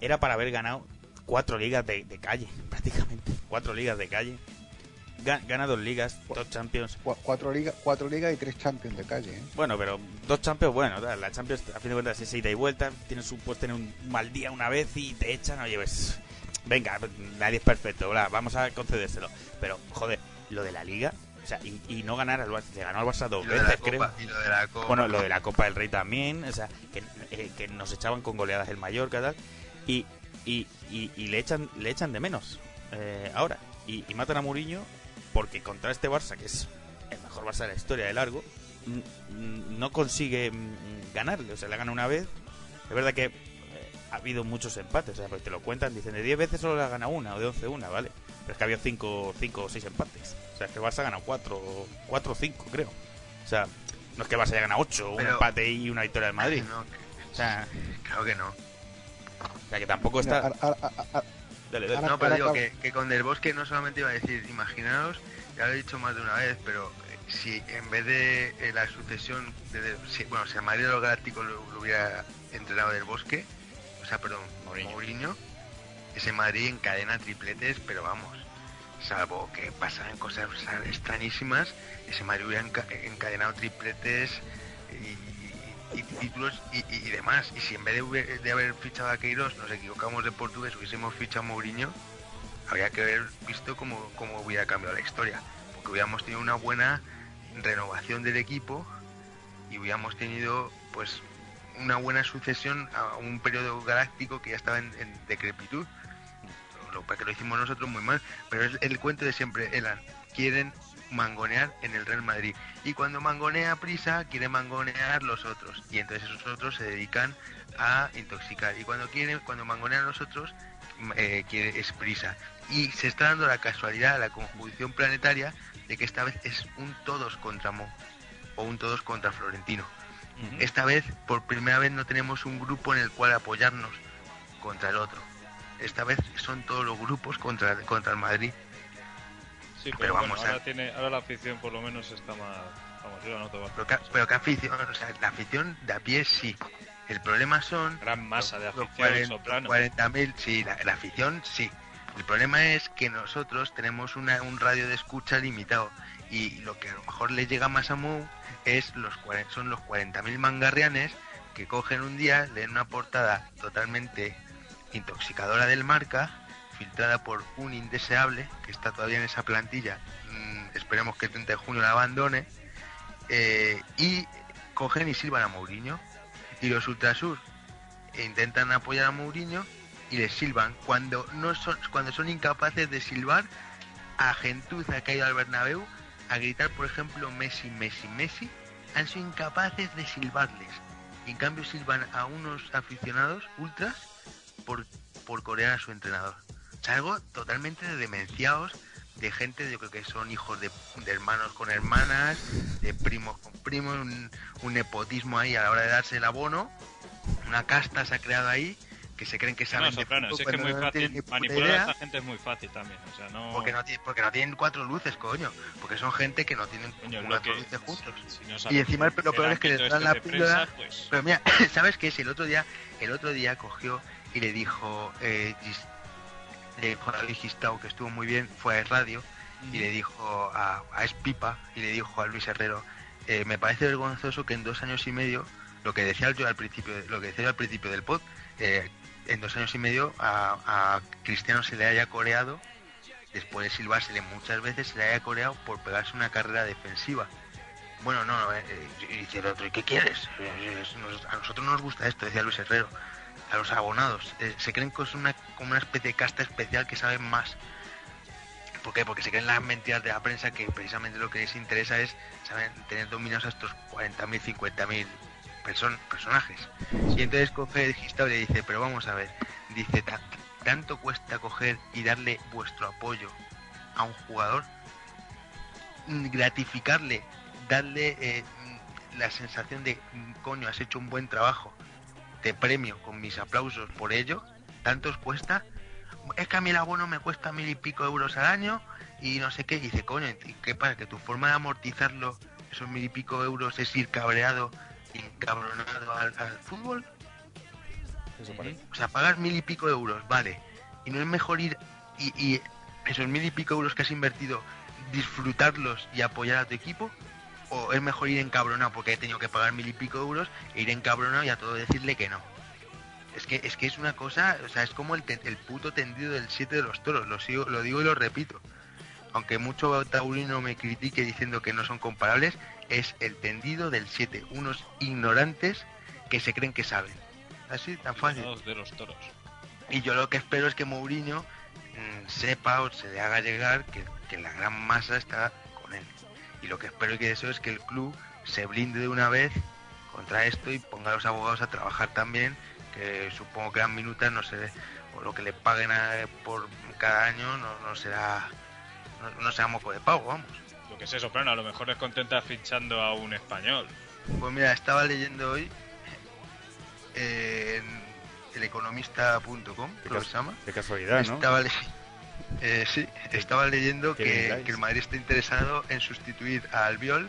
Era para haber ganado cuatro ligas de, de calle, prácticamente. Cuatro ligas de calle. Ga- Gana dos ligas, dos Champions. Cu- Cuatro ligas cuatro ligas y tres champions de calle. ¿eh? Bueno, pero dos Champions, bueno, la Champions a fin de cuentas es ida y vuelta, tienes un, puedes tener un mal día una vez y te echan, oye, pues, venga, nadie es perfecto, bla, vamos a concedérselo. Pero, joder, lo de la Liga, o sea, y, y no ganar al Barça, le ganó al Barça dos veces, Copa, creo. y lo de la Copa. Bueno, lo de la Copa del Rey también, o sea, que, eh, que nos echaban con goleadas el Mallorca, tal, y, y, y, y le echan le echan de menos eh, ahora. Y, y matan a Mourinho porque contra este Barça, que es el mejor Barça de la historia de largo, no consigue mm, ganarle. O sea, le gana una vez. Es verdad que ha habido muchos empates, o sea, porque te lo cuentan, dicen de 10 veces solo le ha ganado una, o de 11 una, ¿vale? Pero es que había 5 cinco, o 6 empates. O sea, es que el Barça ha ganado 4 o 5, creo. O sea, no es que el Barça haya ganado 8, un empate y una victoria del Madrid. No, O sea, Claro que no. o sea, que tampoco está... Mira, Dale, dale. No, pero digo que, que con Del Bosque no solamente iba a decir, imaginaos, ya lo he dicho más de una vez, pero eh, si en vez de eh, la sucesión, de, de- si- bueno, si a Mario de los Galácticos lo, lo hubiera entrenado Del Bosque, sea, perdón, Mourinho, ese Madrid encadena tripletes, pero vamos, salvo que pasaran cosas extrañísimas, ese Madrid hubiera enca- encadenado tripletes y, y- y títulos y, demás. Y si en vez de, haber fichado a Queiroz nos equivocamos de portugués, hubiésemos fichado a Mourinho, habría que haber visto cómo, cómo hubiera cambiado la historia. Porque hubiéramos tenido una buena renovación del equipo y hubiéramos tenido pues una buena sucesión a un periodo galáctico que ya estaba en, decrepitud. Lo que lo hicimos nosotros muy mal, pero es el cuento de siempre, Elan. Quieren mangonear en el Real Madrid. Y cuando mangonea prisa, quiere mangonear los otros. Y entonces esos otros se dedican a intoxicar. Y cuando quieren, cuando mangonean los otros, eh, quiere, es prisa. Y se está dando la casualidad, la conjunción planetaria, de que esta vez es un todos contra Mo. O un todos contra Florentino. Esta vez, por primera vez, no tenemos un grupo en el cual apoyarnos contra el otro. Esta vez son todos los grupos contra, contra el Madrid. Sí, pero, Pero bueno, vamos ahora, a- tiene, ahora la afición por lo menos está más... Vamos, yo la noto Pero que, pero que afición, o sea, la afición de a pie sí. El problema son... Gran masa de afición 40 soprano. 40.000, sí, la, la afición sí. El problema es que nosotros tenemos una- un radio de escucha limitado y lo que a lo mejor le llega más a Mu es los son los 40.000 mangarrianes que cogen un día, leen una portada totalmente intoxicadora del marca, filtrada por un indeseable que está todavía en esa plantilla. Mm, esperemos que el 30 de junio la abandone. eh, y cogen y silban a Mourinho. Y los Ultrasur intentan apoyar a Mourinho y les silban cuando no son cuando son incapaces de silbar a gentuza que ha ido al Bernabéu a gritar por ejemplo Messi Messi Messi han sido incapaces de silbarles. Y en cambio silban a unos aficionados ultras por, por corear a su entrenador. O algo totalmente de demenciados de gente yo creo que son hijos de, de hermanos con hermanas de primos con primos un, un nepotismo ahí a la hora de darse el abono. Una casta se ha creado ahí que se creen que saben No, de Soprano, fútbol, es que es pero muy fácil. ni puta Manipular a idea, esta gente es muy fácil también. O sea, no. porque no, ti- porque no tienen cuatro luces, coño. Porque son gente que no tienen Coño, cuatro que- luces juntos. si no y encima el- lo peor es que les dan la este de píldora. pues- Pero mira, ¿sabes qué es? El otro día, el otro día cogió y le dijo, eh, le dijo a David Gistau, que estuvo muy bien, fue a radio y le dijo a, a Espipa y le dijo a Luis Herrero, eh, me parece vergonzoso que en dos años y medio, lo que decía yo al principio, lo que decía yo al principio del pod, eh, en dos años y medio a, Cristiano se le haya coreado, después de silbársele muchas veces, se le haya coreado por pegarse una carrera defensiva. Bueno, no, no, eh, eh, dice el otro, ¿y qué quieres? A nosotros no nos gusta esto, decía Luis Herrero. A los abonados. Eh, se creen que es una, como una especie de casta especial que saben más. ¿Por qué? Porque se creen las mentiras de la prensa que precisamente lo que les interesa es saben, tener dominados a estos 40.000, 50.000 person personajes. Y entonces coge el Gistau y dice, pero vamos a ver, dice, "Ta- ¿tanto cuesta coger y darle vuestro apoyo a un jugador? Mm, Gratificarle, darle eh, mm, la sensación de, mm, coño, has hecho un buen trabajo, te premio con mis aplausos por ello, ¿tanto os cuesta? Es que a mí el abono me cuesta mil y pico euros al año y no sé qué. Y dice, coño, ¿y ¿qué pasa? ¿Que tu forma de amortizarlo, esos mil y pico euros, es ir cabreado encabronado al, al fútbol? Eso parece. O sea, pagar mil y pico euros, vale. Y no es mejor ir y, y esos mil y pico euros que has invertido, disfrutarlos y apoyar a tu equipo. O es mejor ir encabronado porque he tenido que pagar mil y pico euros e ir encabronado y a todo decirle que no. Es que es que es una cosa, o sea, es como el, el puto tendido del 7 de los toros, lo, sigo, lo digo y lo repito. Aunque mucho taurino me critique diciendo que no son comparables, es el tendido del 7, unos ignorantes que se creen que saben. Así, tan fácil. De los toros. Y yo lo que espero es que Mourinho mm, sepa o se le haga llegar que, que la gran masa está con él. Y lo que espero y que deseo es que el club se blinde de una vez contra esto y ponga a los abogados a trabajar también, que supongo que eran minutas, no sé, o lo que le paguen a- por cada año no, no será no, no será moco de pago, vamos. Que sé, Soprano, a lo mejor es contenta fichando a un español. Pues mira, estaba leyendo hoy eh, en eleconomista.com, creo que se llama. Qué casualidad, ¿no? Estaba, le- eh, sí, estaba leyendo que, el Madrid está interesado en sustituir a Albiol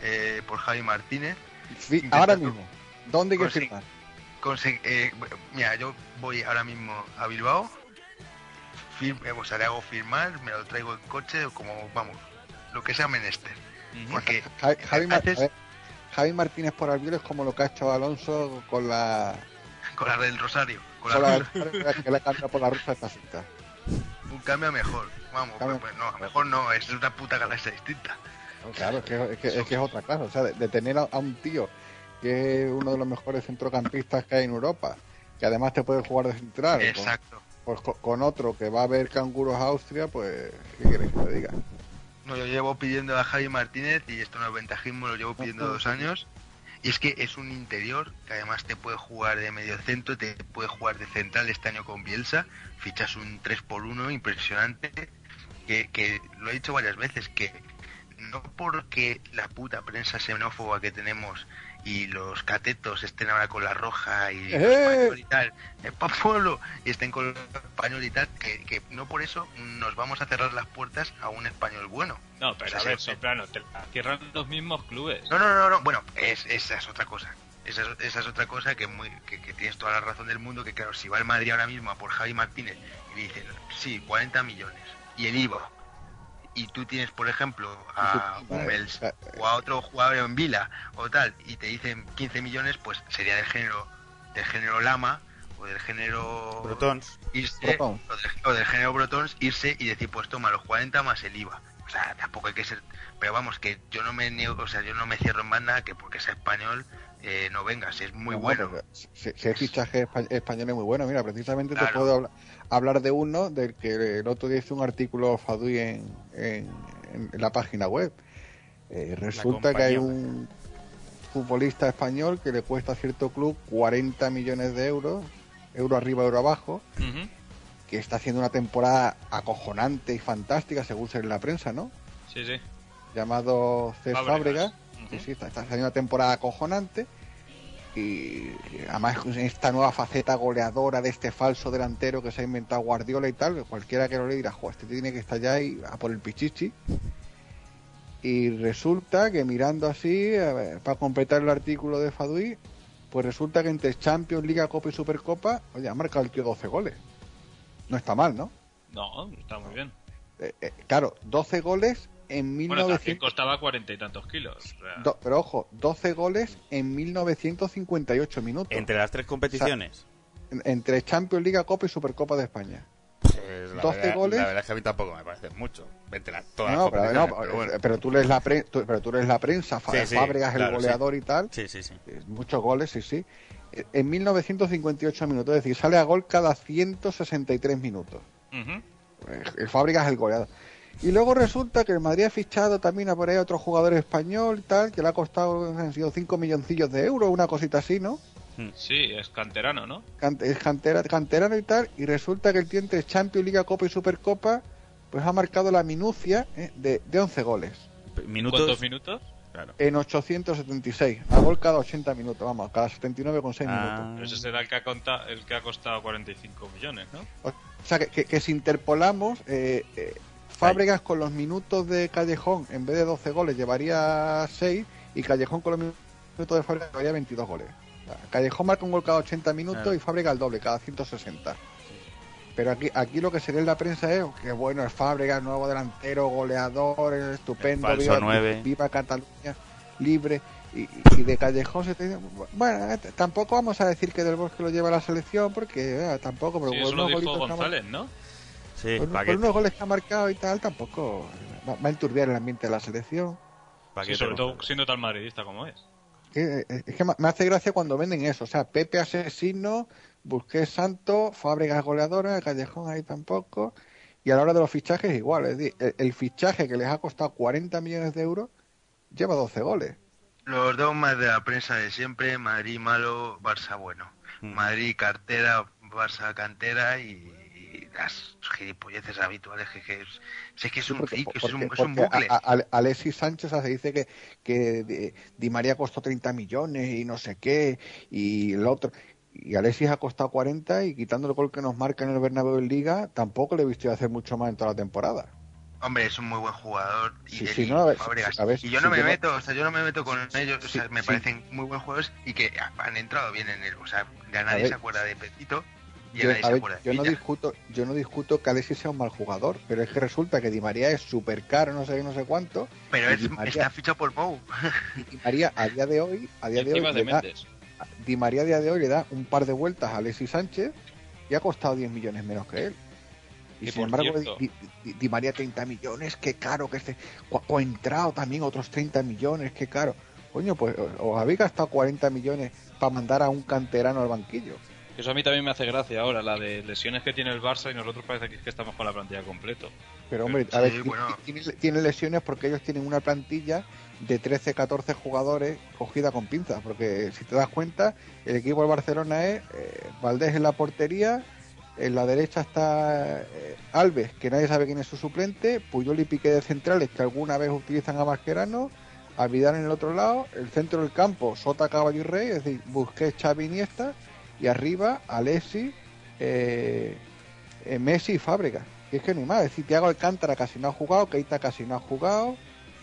eh, por Javi Martínez. Fi- Ahora mismo, ¿dónde hay que firmar? eh, mira, yo voy ahora mismo a Bilbao, fir- eh, o sea, le hago firmar, me lo traigo en coche, o como, vamos, lo que sea menester. Porque Ja- Javi, Martínez por Albiol es como lo que ha hecho Alonso con la... con la del Rosario, con con la, la que le cambia por la rusa esta cinta. un cambio mejor. Vamos, Cambio- pues, pues no, a mejor no, es una puta galaxia distinta. No, claro, es que es, que, es que es otra clase. O sea, de, de tener a, a un tío que es uno de los mejores centrocampistas que hay en Europa, que además te puede jugar de central. con- Exacto. Pues con, con otro que va a ver canguros a Austria, pues, ¿qué quieres que te diga? No, yo llevo pidiendo a Javi Martínez y esto no es ventajismo, lo llevo pidiendo dos años. Y es que es un interior que además te puede jugar de medio centro, te puede jugar de central este año con Bielsa. Fichas un 3x1 impresionante. Que, que lo he dicho varias veces, que no porque la puta prensa xenófoba que tenemos y los catetos estén ahora con la roja y ¡Eh! español y tal, el pueblo y estén con el español y tal, que, que no por eso nos vamos a cerrar las puertas a un español bueno. No, pero O sea, a ver, Soprano, te la cierran los mismos clubes. No, no, no, no. Bueno, es, esa es otra cosa. Esa es, esa es otra cosa que, muy, que, que tienes toda la razón del mundo, que claro, si va el Madrid ahora mismo a por Javi Martínez y le dicen, sí, 40 millones, y el IVA, y tú tienes, por ejemplo, a Hummels o a otro jugador en Vila o tal, y te dicen 15 millones, pues sería del género, del género Lama, o del género Brotons. irse. O, del, o del género Brotons irse y decir pues toma los 40 más el IVA. O sea, tampoco hay que ser, pero vamos que yo no me niego, o sea, yo no me cierro en banda que porque sea español eh, no vengas, es muy No, bueno. Si, si el fichaje espa- español es muy bueno, mira, precisamente te puedo hablar, hablar de uno del que el otro día hice un artículo Fadui en, en- en la página web. Eh, resulta que hay un futbolista español que le cuesta a cierto club 40 millones de euros, euro arriba, euro abajo, que está haciendo una temporada acojonante y fantástica, según se en la prensa, ¿no? Sí, sí. llamado Cés Fábregas. Fábregas. Sí, sí, está, está haciendo una temporada acojonante. Y además esta nueva faceta goleadora de este falso delantero que se ha inventado Guardiola y tal, cualquiera que lo le dirá, "Jo, este tiene que estar ya y a por el pichichi. Y resulta que mirando así, ver, para completar el artículo de Fadui, pues resulta que entre Champions, Liga, Copa y Supercopa, oye, ha marcado el tío 12 goles. No está mal, ¿no? No, está muy bien. Eh, eh, claro, 12 goles en Bueno, 1900. también costaba cuarenta y tantos kilos. o sea, Do- pero ojo, 12 goles en 1958 minutos. Entre las tres competiciones. En- entre Champions, Liga, Copa y Supercopa de España. Pues la 12 verdad- goles. La verdad es que a mí tampoco me parece mucho. Entre las- todas No, las pero, no, competiciones, pero bueno. pero tú lees la pre- tú- pero tú lees la prensa, Sí, sí, Fábregas, claro, el goleador sí. y tal. Sí, sí, sí. Eh, Muchos goles, sí, sí. Eh, En 1958 minutos, es decir, sale a gol cada 163 minutos. ujú. Eh, El Fábregas es el goleador. Y luego resulta que el Madrid ha fichado también a por ahí a otro jugador español y tal, que le ha costado, han sido 5 milloncillos de euros, una cosita así, ¿no? Sí, es canterano, ¿no? Es cantera, canterano y tal, y resulta que el tío entre Champions, Liga, Copa y Supercopa, pues ha marcado la minucia eh, de, de 11 goles. ¿Minutos? ¿Cuántos minutos? Claro. En 876. A gol cada 80 minutos, vamos, cada 79,6 Ah. minutos. Pero ese será el que ha, conta- el que ha costado 45 millones, ¿no? O sea, que, que- que si interpolamos, eh, eh, Fábregas con los minutos de Callejón, en vez de 12 goles, llevaría 6, y Callejón con los minutos de Fábregas llevaría 22 goles. Callejón marca un gol cada 80 minutos Claro. y Fábregas el doble, cada 160. Pero aquí, aquí lo que se lee en la prensa es que bueno, el Fábregas, nuevo delantero, goleador, es estupendo, viva, Cataluña, libre. Y, y de Callejón se te dice, bueno, eh, tampoco vamos a decir que Del Bosque lo lleva a la selección, porque eh, tampoco, pero Sí, eso lo dijo González, ¿no? Sí, con unos goles que ha marcado y tal, tampoco va, va a enturbiar el ambiente de la selección. Sí, sobre todo siendo tan madridista como es. Que, eh, es que me hace gracia cuando venden eso, o sea, Pepe asesino, Busquets santo, Fábregas goleadora, Callejón ahí tampoco. Y a la hora de los fichajes igual, es decir, el, el fichaje que les ha costado 40 millones de euros lleva 12 goles. Los dogmas de la prensa de siempre, Madrid malo, Barça bueno. Mm. Madrid cartera, Barça cantera y las gilipolleces habituales que, que es que es un Porque- ciclo, es un, es un bucle. a- Alexis Sánchez se dice que, que Di- María costó 30 millones y no sé qué, y el otro. Y Alexis ha costado 40 y quitando el gol que nos marca en el Bernabéu en Liga, tampoco le he visto hacer mucho más en toda la temporada. Hombre, es un muy buen jugador y, Sí, sí, no, a ver, Fábregas. a ver, y yo sí, no me yo no- meto, o sea, yo no me meto con ellos, o sea, me parecen muy buenos jugadores y que han entrado bien en el, o sea, ya nadie se acuerda de Petito Yo, ver, no discuto, yo no discuto que Alexis sea un mal jugador, pero es que resulta que Di María es súper caro, no sé qué, no sé cuánto. Pero es- María, está fichado por Mou. y Di María a día de hoy, a día de hoy de le da-. Di María a día de hoy le da un par de vueltas a Alexis Sánchez y ha costado 10 millones menos que él. Y Que sin embargo, Di, Di- Di María 30 millones, qué caro que este. Cu- Coentrao también otros 30 millones, qué caro. Coño, pues o- os habéis gastado 40 millones para mandar a un canterano al banquillo. Eso a mí también me hace gracia ahora, la de lesiones que tiene el Barça y nosotros parece que, es que estamos con la plantilla completo. Pero hombre, a Sí, ver, bueno. tiene, tiene lesiones porque ellos tienen una plantilla de 13, 14 jugadores cogida con pinzas. Porque si te das cuenta, el equipo del Barcelona es eh, Valdés en la portería, en la derecha está eh, Alves, que nadie sabe quién es su suplente, Puyol y Piqué de centrales, que alguna vez utilizan a Mascherano, a Vidal en el otro lado, el centro del campo, Sota, Caballo y Rey, es decir, Busquets, Xavi, Iniesta, y arriba Alexis, eh, eh, Messi y Fábregas. Y es que hay más. Es decir, Thiago Alcántara casi no ha jugado, Keita casi no ha jugado,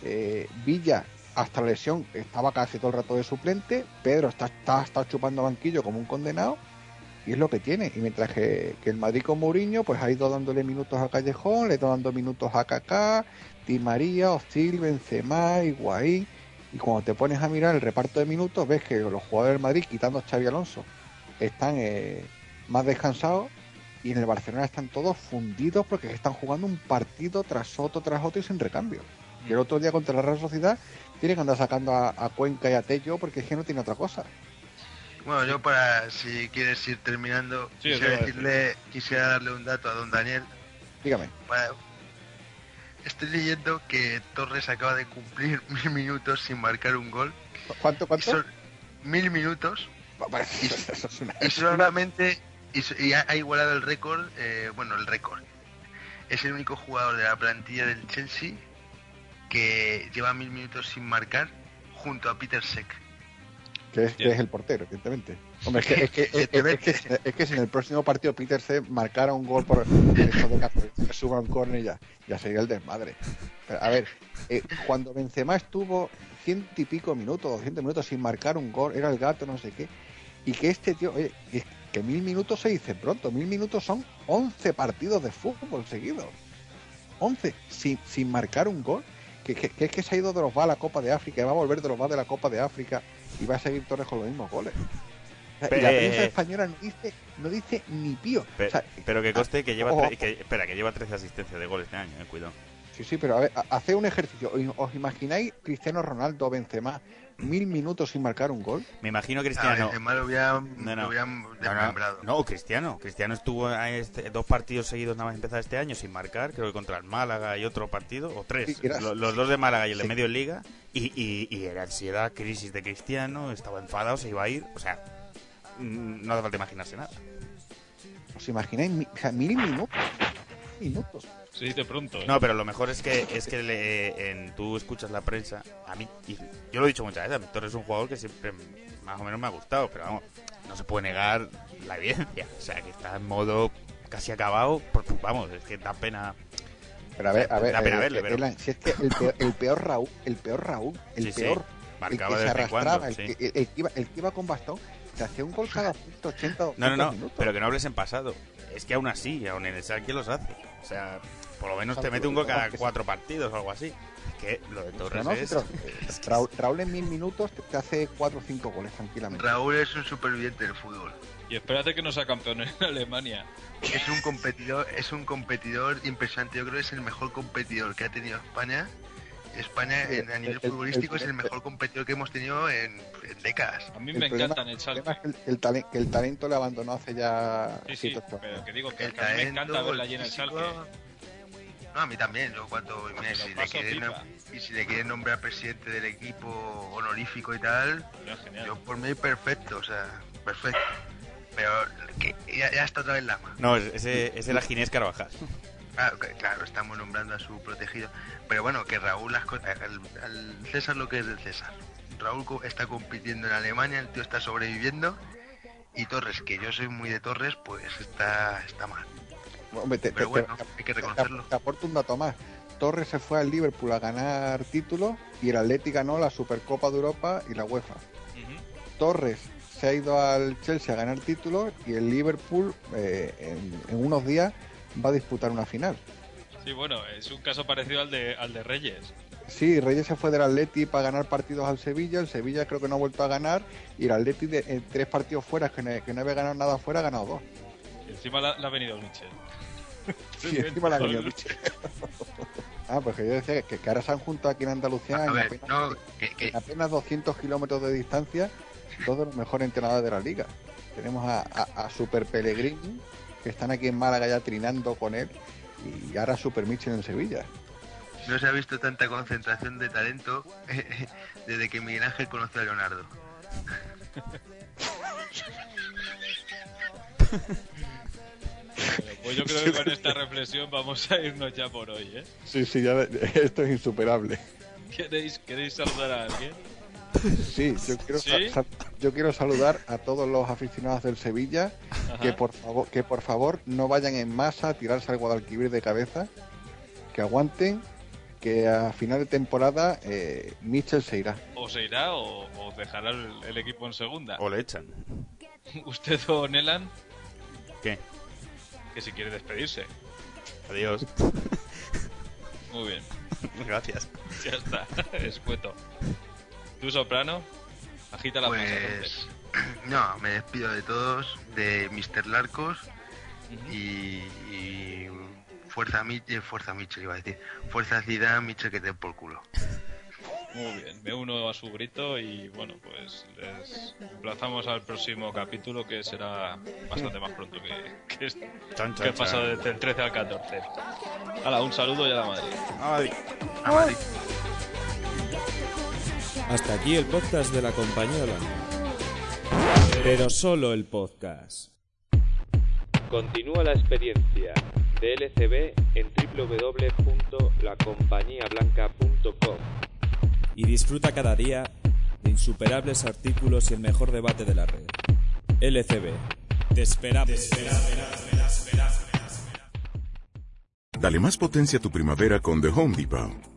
eh, Villa hasta la lesión estaba casi todo el rato de suplente, Pedro está, está, está chupando banquillo como un condenado y es lo que tiene. Y mientras que, que el Madrid con Mourinho pues ha ido dándole minutos a Callejón, le ido dando minutos a Kaká, Di María, Ozil, Benzema, Higuaín y cuando te pones a mirar el reparto de minutos ves que los jugadores del Madrid, quitando a Xavi Alonso, están eh, más descansados y en el Barcelona están todos fundidos porque están jugando un partido tras otro, tras otro y sin recambio. Y el otro día contra la Real Sociedad tiene que andar sacando a, a Cuenca y a Tello porque es que no tiene otra cosa. Bueno, yo para, si quieres ir terminando, Sí, quisiera decirle, quisiera darle un dato a don Daniel. Dígame. Para- Estoy leyendo que Torres acaba de cumplir mil minutos sin marcar un gol. ¿Cuánto, cuánto? Son mil minutos. Y, solamente y, ha, ha igualado el récord, eh, bueno, el récord. Es el único jugador de la plantilla del Chelsea que lleva mil minutos sin marcar junto a Peter Sek. que es, que es el portero, evidentemente. Hombre, es que, es, que, es, es que, si- es que si en el próximo partido Peter C marcara un gol por eso de que suba un córner ya, ya sería el desmadre. Pero, a ver, eh, cuando Benzema estuvo ciento y pico minutos, doscientos minutos sin marcar un gol, era el gato, no sé qué, y que este tío, oye, que, mil minutos se dice pronto, mil minutos son 11 partidos de fútbol seguidos. 11 sin, sin marcar un gol. Que, que, que es que se ha ido de los va a la Copa de África y va a volver de los va de la Copa de África y va a seguir Torres con los mismos goles. O sea, y la prensa española no dice, no dice ni pío. Pe- O sea, pero que conste que lleva, ojo, que, espera, que lleva 13 asistencias de gol este año, eh, cuidado. Sí, sí, pero a ver, ha- hace un ejercicio. ¿Os imagináis Cristiano Ronaldo Benzema mil minutos sin marcar un gol? Me imagino A Cristiano. Benzema lo habían, No, no. lo habían No, no, desmembrado. no, Cristiano. Cristiano estuvo a este- dos partidos seguidos nada más empezar este año sin marcar, creo que contra el Málaga y otro partido, o tres. Sí, era- Lo- los, dos de Málaga y el de medio Liga. Y, y, y era ansiedad, crisis de Cristiano, estaba enfadado, se iba a ir. O sea, mm, no hace falta imaginarse nada. ¿Os imagináis mi- o sea, mil minutos? Minutos. Se dice pronto. ¿eh? No, pero lo mejor es que es que le- en, tú escuchas la prensa. A mí, y yo lo he dicho muchas veces, a mí Torres es un jugador que siempre más o menos me ha gustado, pero vamos, no se puede negar la evidencia. O sea, que está en modo casi acabado, por- vamos, es que da pena. Pero a ver, a ver, Da pena eh, verle, eh, pero- si es que el peor, el peor Raúl, el peor Raúl, el Sí, sí, peor, marcaba el de que se vez en cuando, arrastraba, el, sí. que, el- el que iba, el que iba con bastón, te hacía un gol cada 180 o No, no, no, minutos. pero que no hables en pasado. Es que aún así, aún en el Schalke los hace. O sea, por lo menos te mete un gol cada cuatro partidos o algo así. Es que lo de Torres No, es... pero, eh, Raúl, Raúl en mil minutos te, hace 4 o 5 goles tranquilamente. Raúl es un superviviente del fútbol. Y espérate que no sea campeón en Alemania. Es un competidor, es un competidor impresionante. Yo creo que es el mejor competidor que ha tenido España. España en- a nivel el- futbolístico el- es el mejor competidor que hemos tenido en, en décadas. A mí me problema- encantan el Schalke. Es que el, el talen- que el talento le abandonó hace ya Sí, pero que digo que, El que a mí me talento, encanta verla allí en el. Schalke. No, a mí también. Yo cuando Lo si, le quieren, y si le quieren nombrar presidente del equipo honorífico y tal, yo por mí perfecto, o sea, perfecto. Pero que ya, ya está otra vez Lama. No, es- ese, ese era Ginés Carvajal. Claro, que- claro, estamos nombrando a su protegido. Pero bueno, que Raúl, al, al César lo que es del César. Raúl está compitiendo en Alemania, el tío está sobreviviendo. Y Torres, que yo soy muy de Torres, pues está, está mal. Hombre, te- Pero te- bueno, te- hay que reconocerlo. Te aporto un dato más. Torres se fue al Liverpool a ganar títulos y el Atleti ganó la Supercopa de Europa y la UEFA. Torres se ha ido al Chelsea a ganar títulos y el Liverpool eh, en, en unos días va a disputar una final. Sí, bueno, es un caso parecido al de, al de Reyes. Sí, Reyes se fue del Atleti para ganar partidos al Sevilla, el Sevilla creo que no ha vuelto a ganar y el Atleti de, en tres partidos fuera que no, que no había ganado nada fuera ha ganado dos. Encima le ha venido Mitchell. Sí, encima la ha venido Michel. Ah, pues que yo decía que, que ahora se han juntado aquí en Andalucía A en, ver, apenas, no, que- que- en apenas 200 kilómetros de distancia, dos de los mejores entrenadores de la liga. Tenemos a, a- a Super Pellegrini, que están aquí en Málaga ya trinando con él, y ahora Super Mitchell en Sevilla. No se ha visto tanta concentración de talento desde que Miguel Ángel conoció a Leonardo. Pues yo creo que con esta reflexión vamos a irnos ya por hoy, ¿eh? Sí, sí, ya esto es insuperable. ¿Queréis, ¿queréis saludar a alguien? Sí, yo quiero, yo quiero saludar a todos los aficionados del Sevilla Ajá. que por favor que por favor no vayan en masa a tirarse al Guadalquivir de cabeza, que aguanten, que a final de temporada eh, Mitchell se irá. O se irá o, o dejará el, el equipo en segunda. O le echan. ¿Usted o Nelan? ¿Qué? Que si quiere despedirse. Adiós. Muy bien. Gracias. Ya está. Escueto. ¿Tú, Soprano? Agita la Pues No, me despido de todos, de Mr. Larcos y, y Fuerza Mitchell, Fuerza Mitchell iba a decir, Fuerza Zidane, Mitchell que te por culo. Muy bien, me uno a su grito y bueno, pues les emplazamos al próximo capítulo que será bastante más pronto que, que, Chan, chan, que pasa chan. desde el 13 al 14. Hala, un saludo y a la Madrid. A Madrid. A Madrid. Hasta aquí el podcast de la compañía Blanca. Pero solo el podcast. Continúa la experiencia de LCB en www.lacompañiablanca.com. Y disfruta cada día de insuperables artículos y el mejor debate de la red. LCB. Te esperamos. Dale más potencia a tu primavera con The Home Depot.